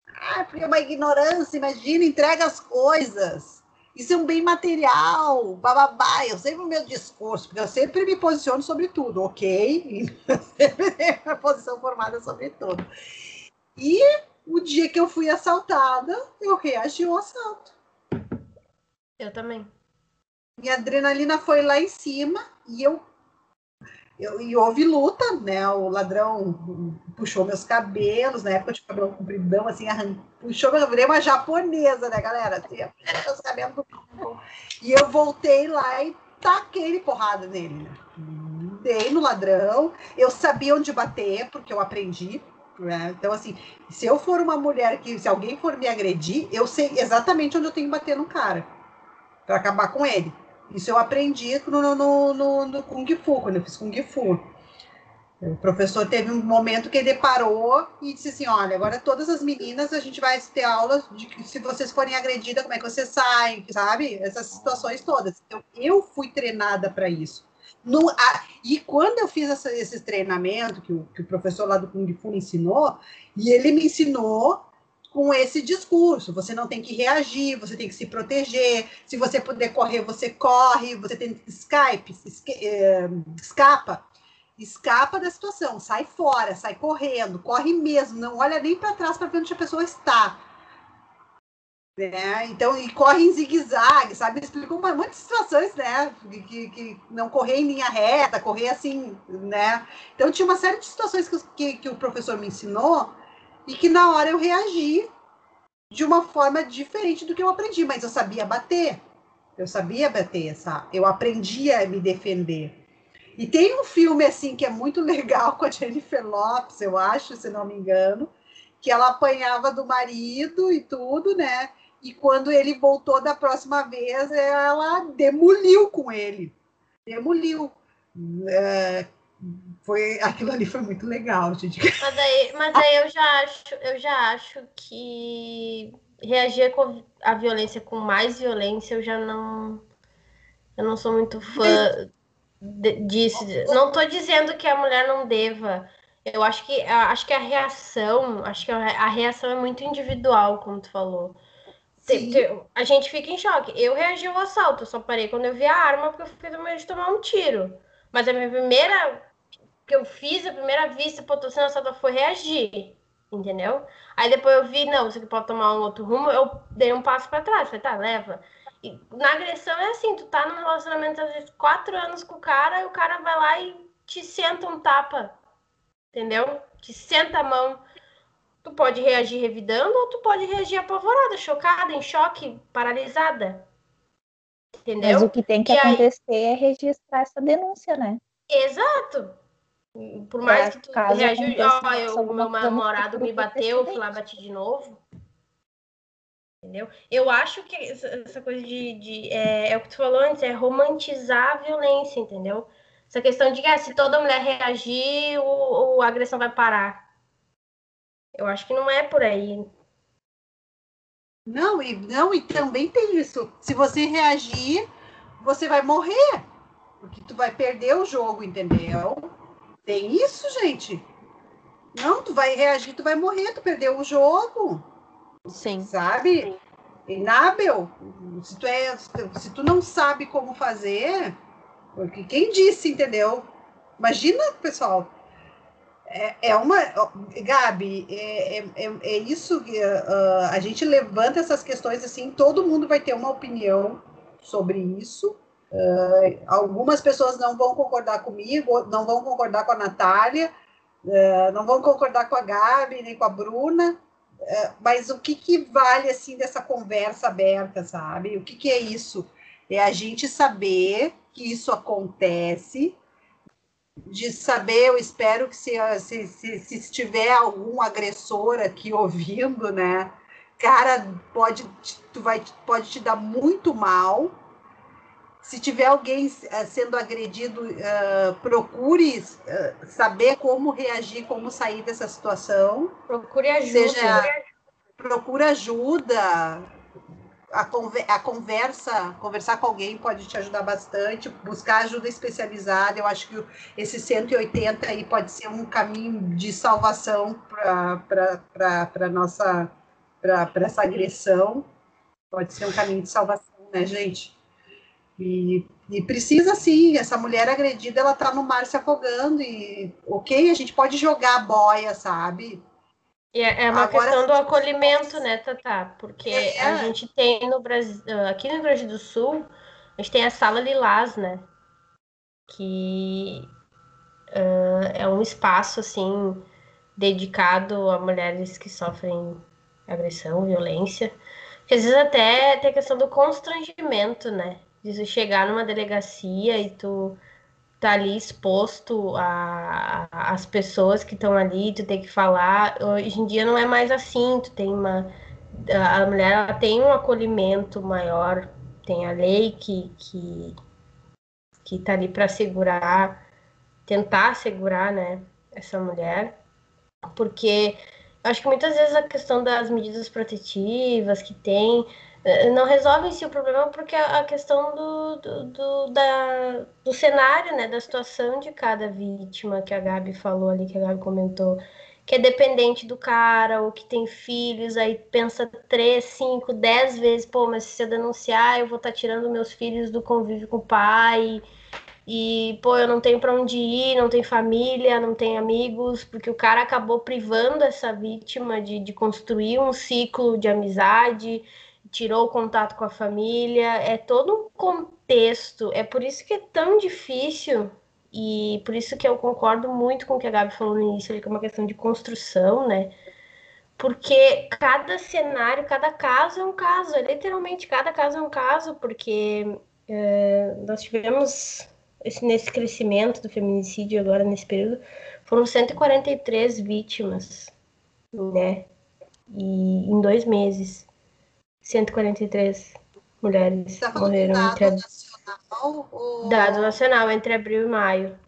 [SPEAKER 3] Ah, porque é uma ignorância, imagina, entrega as coisas. Isso é um bem material, bababá. Eu sempre o meu discurso, porque eu sempre me posiciono sobre tudo, ok? *laughs* Eu sempre tenho uma posição formada sobre tudo. E o dia que eu fui assaltada, eu reagi ao assalto.
[SPEAKER 1] Eu também.
[SPEAKER 3] Minha adrenalina foi lá em cima e eu eu, e houve luta, né? O ladrão puxou meus cabelos, na época de cabelo compridão, assim, arran... puxou meu virei uma japonesa, né, galera? Assim, meus cabelos E eu voltei lá e taquei porrada nele. Né? Dei no ladrão, eu sabia onde bater, porque eu aprendi. Né? Então, assim, se eu for uma mulher que, se alguém for me agredir, eu sei exatamente onde eu tenho que bater no cara para acabar com ele. Isso eu aprendi no, no, no, no Kung Fu, quando eu fiz Kung Fu. O professor teve um momento que ele parou e disse assim: olha, agora todas as meninas a gente vai ter aula de que se vocês forem agredidas, como é que vocês saem, sabe? Essas situações todas. Então, eu fui treinada para isso. No, a, e quando eu fiz essa, esse treinamento que o, que o professor lá do Kung Fu ensinou, e ele me ensinou com esse discurso. Você não tem que reagir, você tem que se proteger. Se você puder correr, você corre. Você tem Skype, eh, escapa escapa da situação, sai fora, sai correndo, corre mesmo, não olha nem para trás para ver onde a pessoa está. Né? Então, e corre em zigue-zague, sabe? Explicou uma, muitas situações, né? Que, que, não correr em linha reta, correr assim, né? Então, tinha uma série de situações que, que, que o professor me ensinou e que na hora eu reagi de uma forma diferente do que eu aprendi, mas eu sabia bater. Eu sabia bater, sabe? Eu aprendia a me defender. E tem um filme assim que é muito *laughs* legal com a Jennifer Lopes, eu acho, se não me engano, que ela apanhava do marido e tudo, né? E quando ele voltou da próxima vez, ela demoliu com ele. Demoliu. É, foi *laughs* aquilo ali foi muito legal, gente.
[SPEAKER 1] Mas aí, mas aí eu já acho, eu já acho que reagir com a violência com mais violência, eu já não eu não sou muito fã disso. Não estou dizendo que a mulher não deva. Eu acho que acho que a reação, acho que a reação é muito individual, como tu falou. A gente fica em choque. Eu reagi ao assalto, só parei quando eu vi a arma porque eu fiquei com medo de tomar um tiro. Mas a minha primeira que eu fiz, a primeira vista, pô, tô sendo assaltada foi reagir. Entendeu? Aí depois eu vi, não, você pode tomar um outro rumo, eu dei um passo para trás, falei, tá, leva. E na agressão é assim, tu tá num relacionamento às vezes quatro anos com o cara e o cara vai lá e te senta um tapa. Entendeu? Te senta a mão. Tu pode reagir revidando ou tu pode reagir apavorada, chocada, em choque, paralisada. Entendeu?
[SPEAKER 4] Mas o que tem que e acontecer aí... é registrar essa denúncia, né?
[SPEAKER 1] Exato. Por mais é, que tu reagiu, ó, o meu namorado me bateu, eu fui lá bati de novo. Entendeu? Eu acho que essa coisa de. de é, é, o que tu falou antes, é romantizar a violência, entendeu? Essa questão de que ah, se toda mulher reagir, o, o, a agressão vai parar. Eu acho que não é por aí.
[SPEAKER 3] Não, e, não, e também tem isso. Se você reagir, você vai morrer. Porque tu vai perder o jogo, entendeu? Tem isso, gente. Não, tu vai reagir, tu vai morrer, tu perdeu o jogo.
[SPEAKER 2] Sim.
[SPEAKER 3] Sabe? Inábil. Se tu, é, se tu não sabe como fazer, porque quem disse, entendeu? Imagina, pessoal. É, é uma. Gabi, é, é, é, é isso que uh, a gente levanta essas questões assim, todo mundo vai ter uma opinião sobre isso. Uh, algumas pessoas não vão concordar comigo, não vão concordar com a Natália, uh, não vão concordar com a Gabi, nem com a Bruna, é, mas o que, que vale assim dessa conversa aberta, sabe? O que, que é isso? É a gente saber que isso acontece, de saber, eu espero que se, se, se, se tiver algum agressor aqui *laughs* ouvindo, né? Cara, pode, tu vai, pode te dar muito mal, se tiver alguém eh, sendo agredido, uh, procure uh, saber como reagir, como sair dessa situação.
[SPEAKER 1] Procure ajuda. Seja,
[SPEAKER 3] procure ajuda. A, conver, a conversa, conversar com alguém pode te ajudar bastante. Buscar ajuda especializada. Eu acho que esse 180 aí pode ser um caminho de salvação para nossa para essa agressão. Pode ser um caminho de salvação, né, gente? E, e, precisa sim, essa mulher agredida, ela tá no mar se afogando e, ok, a gente pode jogar a boia, sabe?
[SPEAKER 1] E é, é uma Agora, questão do acolhimento, né, Tatá? Porque é, a gente tem no Brasil, aqui no Rio Grande do Sul, a gente tem a Sala Lilás, né? Que uh, é um espaço, assim, dedicado a mulheres que sofrem agressão, violência. Que às vezes até tem a questão do constrangimento, né? De chegar numa delegacia e tu tá ali exposto as pessoas que estão ali, tu tem que falar. Hoje em dia não é mais assim, tu tem uma a mulher ela tem um acolhimento maior, tem a lei que que que tá ali para segurar, tentar segurar, né, essa mulher, porque acho que muitas vezes a questão das medidas protetivas que tem não resolve si o problema porque a questão do, do, do, da, do cenário, né, da situação de cada vítima que a Gabi falou ali, que a Gabi comentou, que é dependente do cara, ou que tem filhos, aí pensa três, cinco, dez vezes, pô, mas se eu denunciar, eu vou estar tá tirando meus filhos do convívio com o pai, e, pô, eu não tenho para onde ir, não tenho família, não tenho amigos, porque o cara acabou privando essa vítima de, de construir um ciclo de amizade, tirou o contato com a família, é todo um contexto. É por isso que é tão difícil e por isso que eu concordo muito com o que a Gabi falou no início, que é uma questão de construção, né? Porque cada cenário, cada caso é um caso, é literalmente cada caso é um caso, porque é, nós tivemos esse, nesse crescimento do feminicídio agora nesse período, foram 143 vítimas, né? E em dois meses, 143 mulheres tá morreram entre a... nacional ou... Dado nacional entre abril e maio.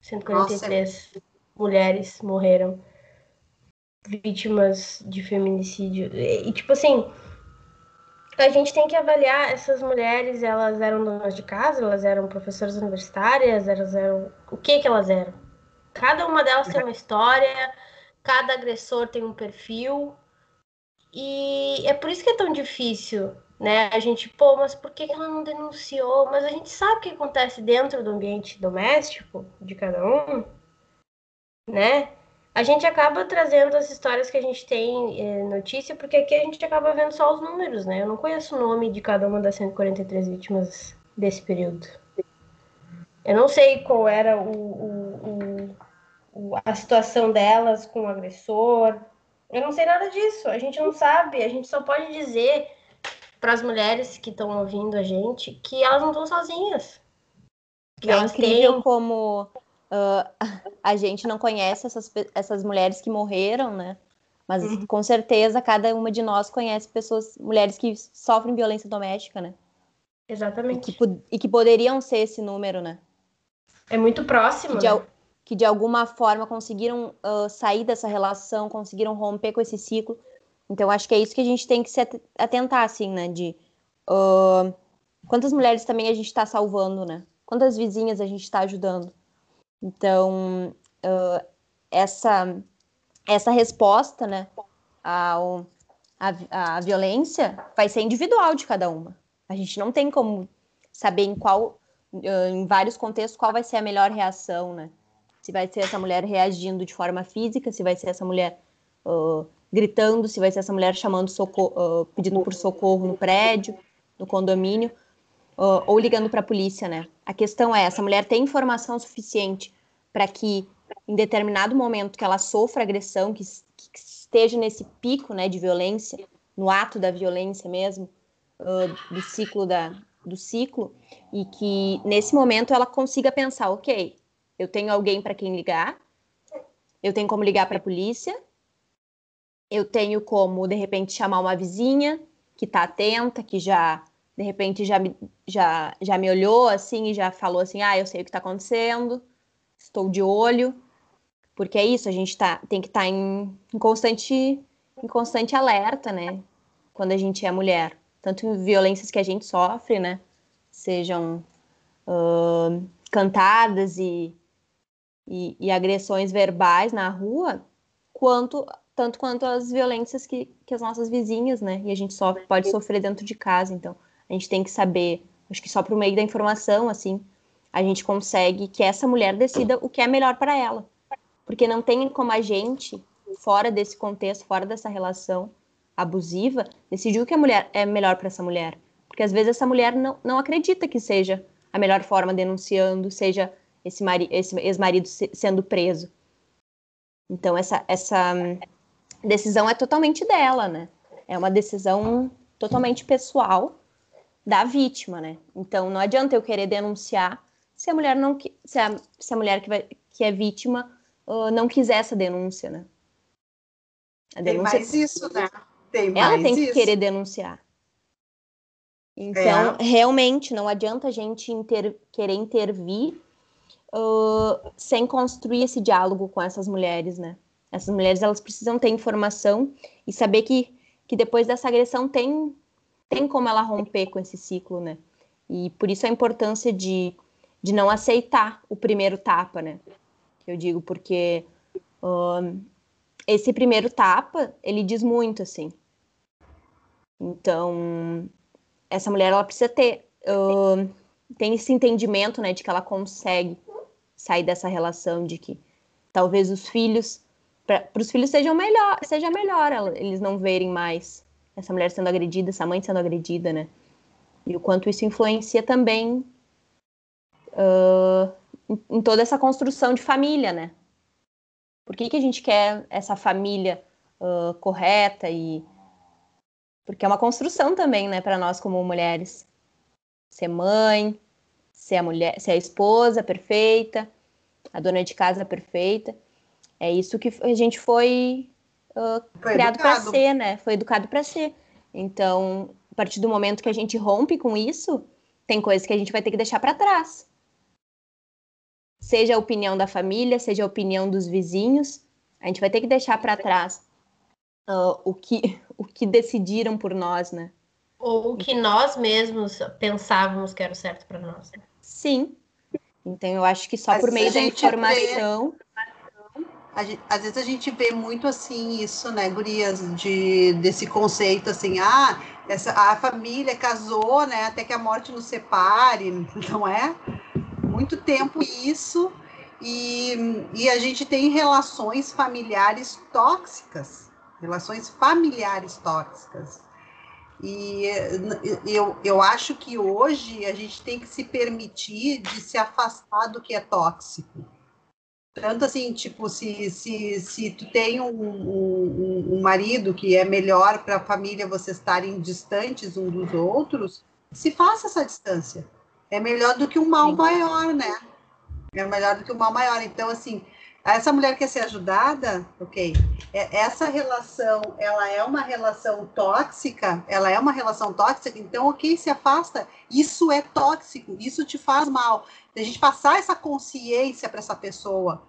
[SPEAKER 1] 143 Nossa. mulheres morreram vítimas de feminicídio. E, tipo assim, a gente tem que avaliar essas mulheres, elas eram donas de casa, elas eram professoras universitárias, elas eram o que que elas eram? Cada uma delas tem uma história, cada agressor tem um perfil. E é por isso que é tão difícil, né? A gente, pô, mas por que ela não denunciou? Mas a gente sabe o que acontece dentro do ambiente doméstico de cada um, né? a gente acaba trazendo as histórias que a gente tem é, notícia, porque aqui a gente acaba vendo só os números, né? Eu não conheço o nome de cada uma das 143 vítimas desse período. Eu não sei qual era o, o, o, a situação delas com o agressor. Eu não sei nada disso. A gente não sabe. A gente só pode dizer para as mulheres que estão ouvindo a gente que elas não estão sozinhas.
[SPEAKER 2] Que é incrível têm... como Uh, *laughs* a gente não conhece essas, essas mulheres que morreram, né? Mas uhum. com certeza cada uma de nós conhece pessoas, mulheres que sofrem violência doméstica, né?
[SPEAKER 1] Exatamente.
[SPEAKER 2] E que, e que poderiam ser esse número, né?
[SPEAKER 1] É muito próximo.
[SPEAKER 2] De, né? Que de alguma forma conseguiram uh, sair dessa relação, conseguiram romper com esse ciclo. Então acho que é isso que a gente tem que se atentar, assim, né? De uh, quantas mulheres também a gente está salvando, né? Quantas vizinhas a gente está ajudando? Então, uh, essa, essa resposta né, ao, a, a violência vai ser individual de cada uma. A gente não tem como saber em qual, em vários contextos, qual vai ser a melhor reação, né? Se vai ser essa mulher reagindo de forma física, se vai ser essa mulher uh, gritando, se vai ser essa mulher chamando socorro, uh, pedindo por socorro no prédio, no condomínio, uh, ou ligando para a polícia, né? A questão é, essa mulher tem informação suficiente para que em determinado momento que ela sofra agressão, que, que, esteja nesse pico, né, de violência, no ato da violência mesmo, do ciclo da do ciclo, e que nesse momento ela consiga pensar, ok, eu tenho alguém para quem ligar, eu tenho como ligar para a polícia, eu tenho como de repente chamar uma vizinha que está atenta, que já de repente já me, já, já me olhou assim e já falou assim: ah, eu sei o que está acontecendo, estou de olho, porque é isso, a gente tá, tem que estar tá em, em, constante, em constante alerta, né? Quando a gente é mulher. Tanto violências que a gente sofre, né? Sejam uh, cantadas e, e, e, agressões verbais na rua, quanto tanto quanto as violências que, que as nossas vizinhas, né? E a gente sofre, pode sofrer dentro de casa. Então, a gente tem que saber, acho que só por meio da informação, assim, a gente consegue que essa mulher decida o que é melhor para ela. Porque não tem como a gente, fora desse contexto, fora dessa relação abusiva, decidir o que a mulher é melhor para essa mulher. Porque às vezes essa mulher não, não acredita que seja a melhor forma denunciando, seja esse, mari esse ex-marido sendo preso. Então essa, essa decisão é totalmente dela, né? É uma decisão totalmente pessoal da vítima, né? Então não adianta eu querer denunciar se a mulher não se a, se a mulher que, vai, que é vítima uh, não quiser essa denúncia, né?
[SPEAKER 3] A denúncia, Tem mais isso, né? Tem
[SPEAKER 2] ela tem que querer denunciar. Então, é. realmente, não adianta a gente inter, querer intervir sem construir esse diálogo com essas mulheres, né? Essas mulheres elas precisam ter informação e saber que, que depois dessa agressão tem tem como ela romper com esse ciclo, né? E por isso a importância de, de não aceitar o primeiro tapa, né? Eu digo porque esse primeiro tapa ele diz muito assim. Então essa mulher ela precisa ter tem esse entendimento, né, de que ela consegue sair dessa relação de que talvez os filhos para os filhos sejam melhor, seja melhor eles não verem mais essa mulher sendo agredida, essa mãe sendo agredida, né? E o quanto isso influencia também uh, em, toda essa construção de família, né? Por que, que a gente quer essa família uh, correta e porque é uma construção também, né, para nós como mulheres. Ser mãe, ser a mulher, ser a esposa perfeita, a dona de casa perfeita. É isso que a gente foi, uh, foi criado para ser, né? Foi educado para ser. Então, a partir do momento que a gente rompe com isso, tem coisas que a gente vai ter que deixar para trás. Seja a opinião da família, seja a opinião dos vizinhos, a gente vai ter que deixar para trás uh, o, que, *laughs* o que decidiram por nós, né?
[SPEAKER 1] Ou o que nós mesmos pensávamos que era o certo para nós. Né?
[SPEAKER 2] Sim. Então eu acho que só Mas por meio da informação. Vê
[SPEAKER 3] às vezes a gente vê muito assim isso, né, gurias, de, desse conceito assim, ah, essa, a família casou, né, até que a morte nos separe, *laughs* não é? Muito tempo isso, e, e a gente tem relações familiares tóxicas, relações familiares tóxicas. E eu, eu acho que hoje a gente tem que se permitir de se afastar do que é tóxico tanto assim, tipo, se, se, se tu tem um, um, um marido que é melhor para a família vocês estarem distantes um dos outros, se faça essa distância. É melhor do que um mal Sim. maior, né? É melhor do que um mal maior. Então, assim, essa mulher quer ser ajudada, ok? É, essa relação, ela é uma relação tóxica, ela é uma relação tóxica, então, ok, se afasta. Isso é tóxico, isso te faz mal. A gente passar essa consciência para essa pessoa.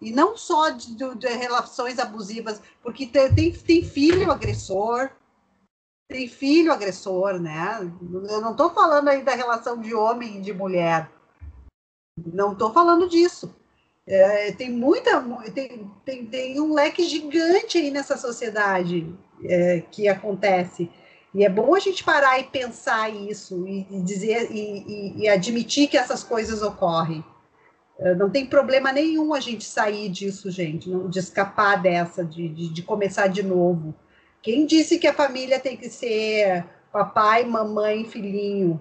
[SPEAKER 3] E não só de, de, de relações abusivas, porque tem, tem, tem, filho agressor, tem filho agressor, né? Eu não estou falando aí da relação de homem e de mulher. Não estou falando disso. É, tem muita tem, tem, tem, um leque gigante aí nessa sociedade é, que acontece. E é bom a gente parar e pensar isso e, e dizer e, e, e, admitir que essas coisas ocorrem. É, não tem problema nenhum a gente sair disso gente de escapar dessa de, de, de começar de novo. Quem disse que a família tem que ser papai mamãe filhinho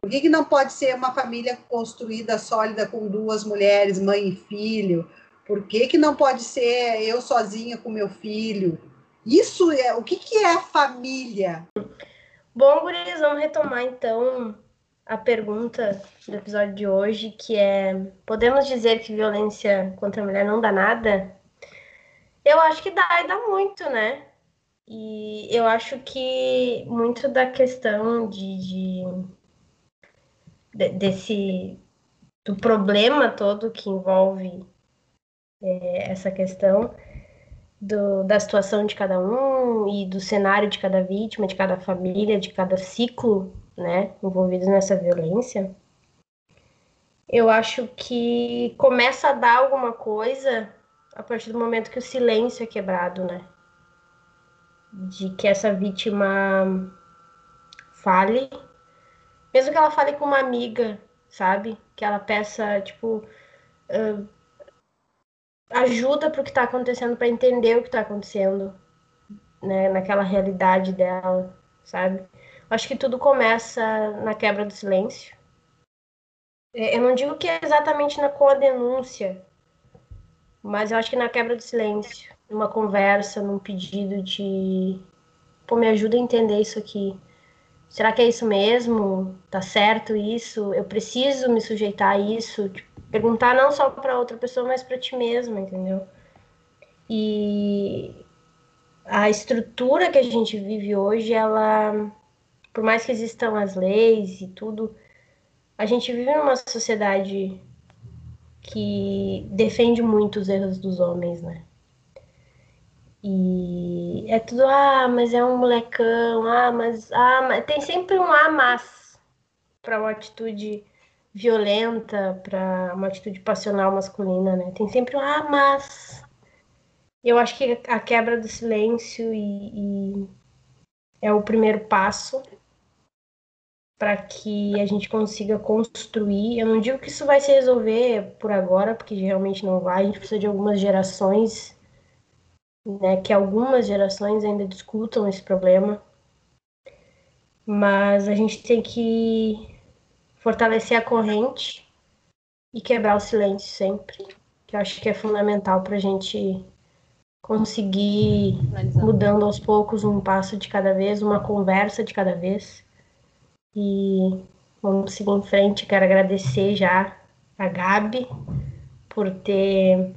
[SPEAKER 3] por que, que não pode ser uma família construída sólida com duas mulheres, mãe e filho? Por que, que não pode ser eu sozinha com meu filho? Isso é o que, que é família?
[SPEAKER 1] Bom, Gurias, vamos retomar então a pergunta do episódio de hoje, que é: podemos dizer que violência contra a mulher não dá nada? Eu acho que dá e dá muito, né? E eu acho que muito da questão de, de desse do problema todo que envolve é, essa questão do, da situação de cada um e do cenário de cada vítima, de cada família, de cada ciclo, né, envolvidos nessa violência, eu acho que começa a dar alguma coisa a partir do momento que o silêncio é quebrado, né? De que essa vítima fale mesmo que ela fale com uma amiga, sabe? Que ela peça, tipo, uh, ajuda pro que tá acontecendo, para entender o que tá acontecendo, né? Naquela realidade dela, sabe? Acho que tudo começa na quebra do silêncio. É, eu não digo que é exatamente na, com a denúncia, mas eu acho que na quebra do silêncio, numa conversa, num pedido de, pô, me ajuda a entender isso aqui será que é isso mesmo? Tá certo isso? Eu preciso me sujeitar a isso? Tipo, perguntar não só para outra pessoa, mas para ti mesma, entendeu? E a estrutura que a gente vive hoje, ela, por mais que existam as leis e tudo, a gente vive numa sociedade que defende muito os erros dos homens, né? E é tudo, ah, mas é um molecão, ah, mas, ah, mas tem sempre um ah, mas para uma atitude violenta, para uma atitude passional masculina, né? Tem sempre um ah, mas. Eu acho que a quebra do silêncio e, e é o primeiro passo para que a gente consiga construir. Eu não digo que isso vai se resolver por agora, porque realmente não vai. A gente precisa de algumas gerações, né, que algumas gerações ainda discutam esse problema. Mas a gente tem que fortalecer a corrente e quebrar o silêncio sempre, que eu acho que é fundamental para a gente conseguir mudando aos poucos um passo de cada vez, uma conversa de cada vez e vamos seguir em frente. Quero agradecer já a Gabi por ter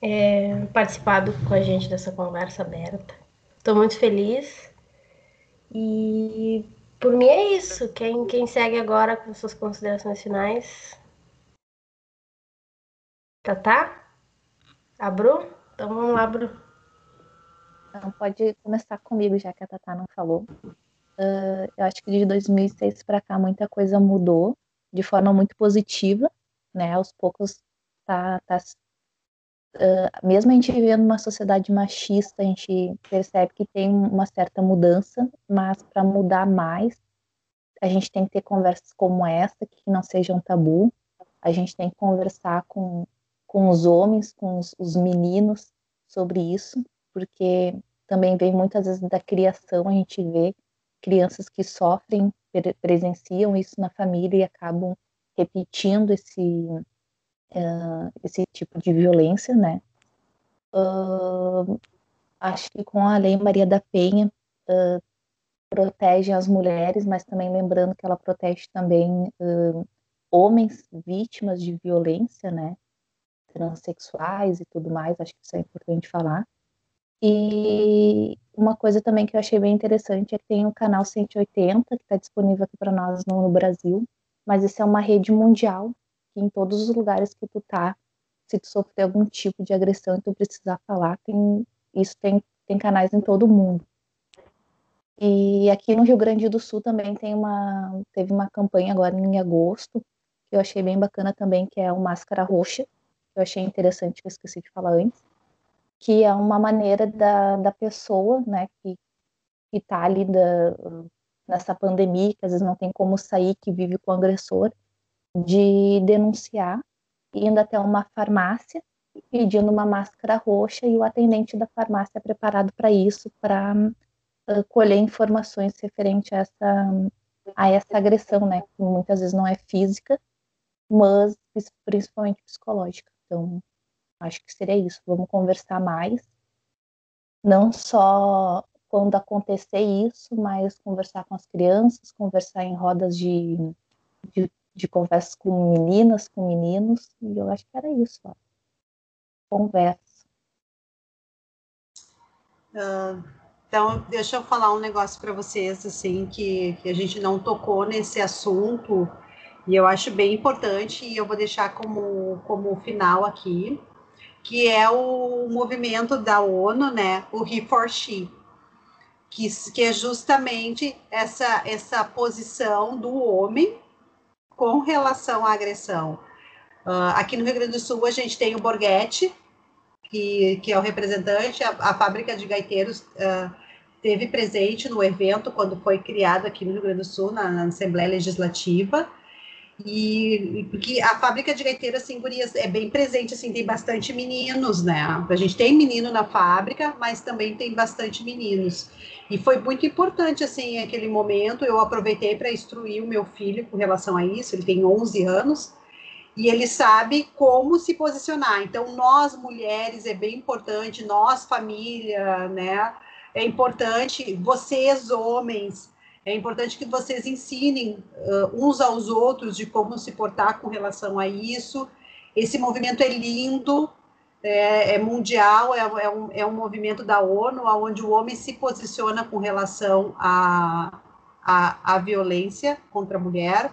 [SPEAKER 1] é, participado com a gente dessa conversa aberta. Estou muito feliz. E por mim é isso. Quem, quem segue agora com suas considerações finais? Tatá? A Bru? Então vamos lá, Bru.
[SPEAKER 4] Então, pode começar comigo, já que a Tatá não falou. Uh, eu acho que de 2006 para cá muita coisa mudou de forma muito positiva, né? Aos poucos tá, tá uh, mesmo a gente vivendo uma sociedade machista, a gente percebe que tem uma certa mudança, mas para mudar mais, a gente tem que ter conversas como essa que não sejam tabu. A gente tem que conversar com, com os homens, com os, os meninos sobre isso, porque também vem muitas vezes da criação, a gente vê crianças que sofrem, presenciam isso na família e acabam repetindo esse, uh, esse tipo de violência, né? Uh, acho que com a Lei Maria da Penha uh, protege as mulheres, mas também lembrando que ela protege também homens vítimas de violência, né? Transexuais e tudo mais, acho que isso é importante falar. E uma coisa também que eu achei bem interessante é que tem o canal 180, que está disponível aqui para nós no, no, Brasil, mas isso é uma rede mundial, em todos os lugares que tu tá, se tu sofrer algum tipo de agressão e tu precisar falar, tem, isso tem, tem canais em todo o mundo. E aqui no Rio Grande do Sul também tem uma, teve uma campanha agora em agosto, que eu achei bem bacana também, que é o Máscara Roxa, que eu achei interessante, que eu esqueci de falar antes que é uma maneira da, da pessoa, né, que está ali da, nessa pandemia, que às vezes não tem como sair, que vive com o agressor, de denunciar, indo até uma farmácia, pedindo uma máscara roxa, e o atendente da farmácia é preparado para isso, para uh, colher informações referente a essa, a essa agressão, né, que muitas vezes não é física, mas principalmente psicológica. Então, Acho que seria isso. Vamos conversar mais. Não só quando acontecer isso, mas conversar com as crianças, conversar em rodas de, de, de conversas com meninas, com meninos. E eu acho que era isso. Ó. Conversa.
[SPEAKER 3] Uh, então, deixa eu falar um negócio para vocês, assim, que, que a gente não tocou nesse assunto, e eu acho bem importante, e eu vou deixar como, como final aqui que é o movimento da ONU, né, o He for She, que, que é justamente essa, essa posição do homem com relação à agressão. Uh, aqui no Rio Grande do Sul, a gente tem o Borghetti, que, que é o representante, a, a fábrica de gaiteiros uh, teve presente no evento quando foi criado aqui no Rio Grande do Sul, na, na Assembleia Legislativa, e porque a fábrica de gaiteiras, assim, gurias, é bem presente, assim, tem bastante meninos, né? A gente tem menino na fábrica, mas também tem bastante meninos. E foi muito importante, assim, aquele momento, eu aproveitei para instruir o meu filho com relação a isso, ele tem 11 anos, e ele sabe como se posicionar. Então, nós mulheres é bem importante, nós família, né? É importante, vocês homens, é importante que vocês ensinem uh, uns aos outros de como se portar com relação a isso. Esse movimento é lindo, é, é mundial, é, é, um, é um movimento da ONU, onde o homem se posiciona com relação à a, a, a, violência contra a mulher.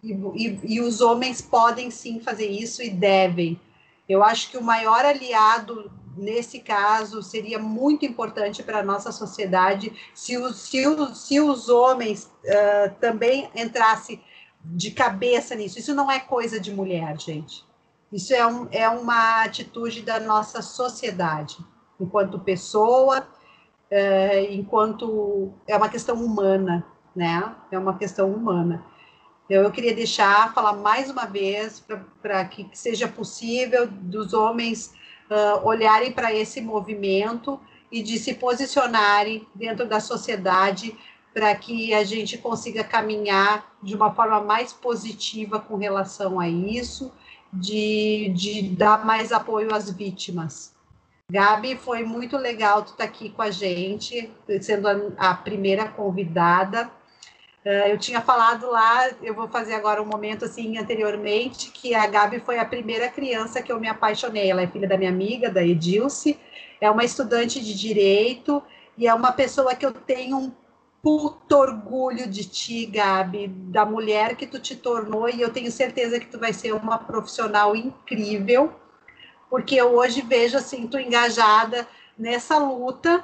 [SPEAKER 3] E, e, e os homens podem sim fazer isso e devem. Eu acho que o maior aliado nesse caso seria muito importante para a nossa sociedade se os, se os, se os homens uh, também entrassem de cabeça nisso. Isso não é coisa de mulher, gente. Isso é, um, é uma atitude da nossa sociedade, enquanto pessoa, é, enquanto é uma questão humana, né? É uma questão humana. Então, eu queria deixar, falar mais uma vez, para que seja possível dos homens uh, olharem para esse movimento e de se posicionarem dentro da sociedade para que a gente consiga caminhar de uma forma mais positiva com relação a isso, de, de dar mais apoio às vítimas. Gabi, foi muito legal tu estar tá aqui com a gente, sendo a, a primeira convidada. Uh, eu tinha falado lá, eu vou fazer agora um momento assim anteriormente, que a Gabi foi a primeira criança que eu me apaixonei. Ela é filha da minha amiga, da Edilce, é uma estudante de direito e é uma pessoa que eu tenho um puto orgulho de ti, Gabi, da mulher que tu te tornou, e eu tenho certeza que tu vai ser uma profissional incrível, porque eu hoje vejo assim, tu engajada nessa luta,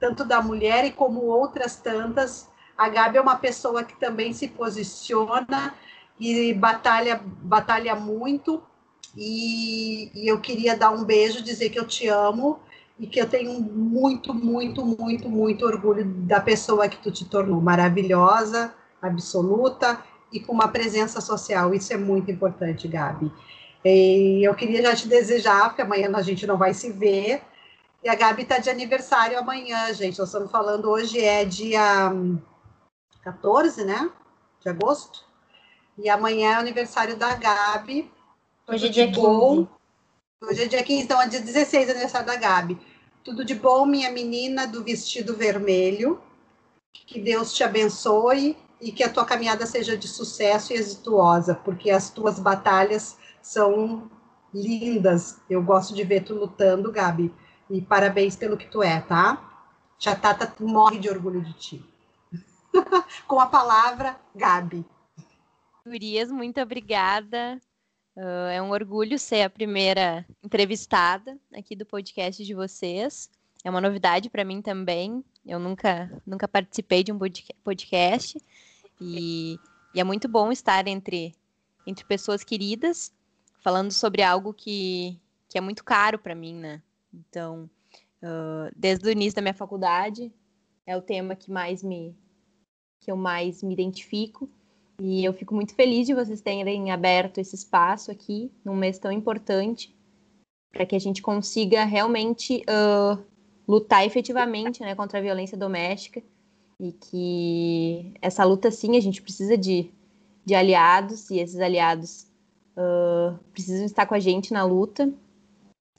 [SPEAKER 3] tanto da mulher e como outras tantas. A Gabi é uma pessoa que também se posiciona e batalha, batalha muito, e, e eu queria dar um beijo, dizer que eu te amo, e que eu tenho muito, muito, muito, muito orgulho da pessoa que tu te tornou, maravilhosa, absoluta e com uma presença social. Isso é muito importante, Gabi. E eu queria já te desejar, porque amanhã a gente não vai se ver. E a Gabi está de aniversário amanhã, gente. Nós estamos falando hoje é dia 14, né? De agosto. E amanhã é o aniversário da Gabi.
[SPEAKER 5] Hoje é dia 15.
[SPEAKER 3] Hoje é dia 15, então é dia 16 aniversário da Gabi. Tudo de bom, minha menina do vestido vermelho. Que Deus te abençoe e que a tua caminhada seja de sucesso e exitosa, porque as tuas batalhas são lindas. Eu gosto de ver tu lutando, Gabi. E parabéns pelo que tu é, tá? Tia Tata morre de orgulho de ti. *laughs* Com a palavra, Gabi.
[SPEAKER 2] Gurias, muito obrigada. Uh, é um orgulho ser a primeira entrevistada aqui do podcast de vocês. É uma novidade para mim também. Eu nunca, nunca participei de um podcast e, e, é muito bom estar entre, entre pessoas queridas, falando sobre algo que, que é muito caro para mim, né? Então, uh, desde o início da minha faculdade, é o tema que mais me que eu mais me identifico e eu fico muito feliz de vocês terem aberto esse espaço aqui, num mês tão importante, para que a gente consiga realmente uh, lutar efetivamente né, contra a violência doméstica. E que essa luta, sim, a gente precisa de, de aliados, e esses aliados uh, precisam estar com a gente na luta.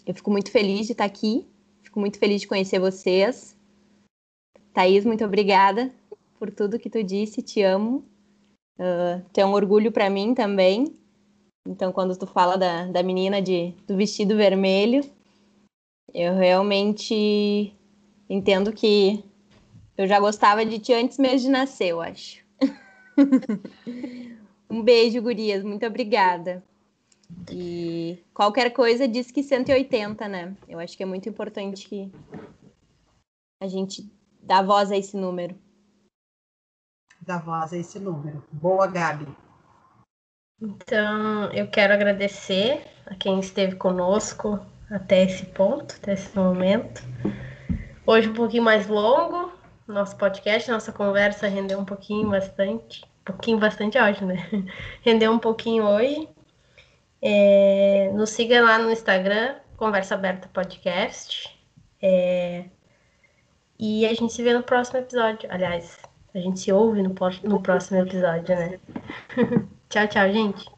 [SPEAKER 2] Eu fico muito feliz de estar aqui, fico muito feliz de conhecer vocês. Thaís, muito obrigada por tudo que tu disse, te amo. Uh, tu é um orgulho para mim também. Então, quando tu fala da, da menina de, do vestido vermelho, eu realmente entendo que eu já gostava de ti antes mesmo de nascer, eu acho. *laughs* um beijo, gurias. Muito obrigada. E qualquer coisa diz que 180, né? Eu acho que é muito importante que a gente dá voz a esse número
[SPEAKER 3] da voz a esse número. Boa, Gabi.
[SPEAKER 5] Então, eu quero agradecer a quem esteve conosco até esse ponto, até esse momento. Hoje um pouquinho mais longo, nosso podcast, nossa conversa rendeu um pouquinho bastante, um pouquinho bastante hoje, né? *laughs* Rendeu um pouquinho hoje. É, nos siga lá no Instagram, Conversa Aberta Podcast. É, e a gente se vê no próximo episódio. Aliás, a gente se ouve no, no próximo episódio, né? *laughs* tchau, tchau, gente.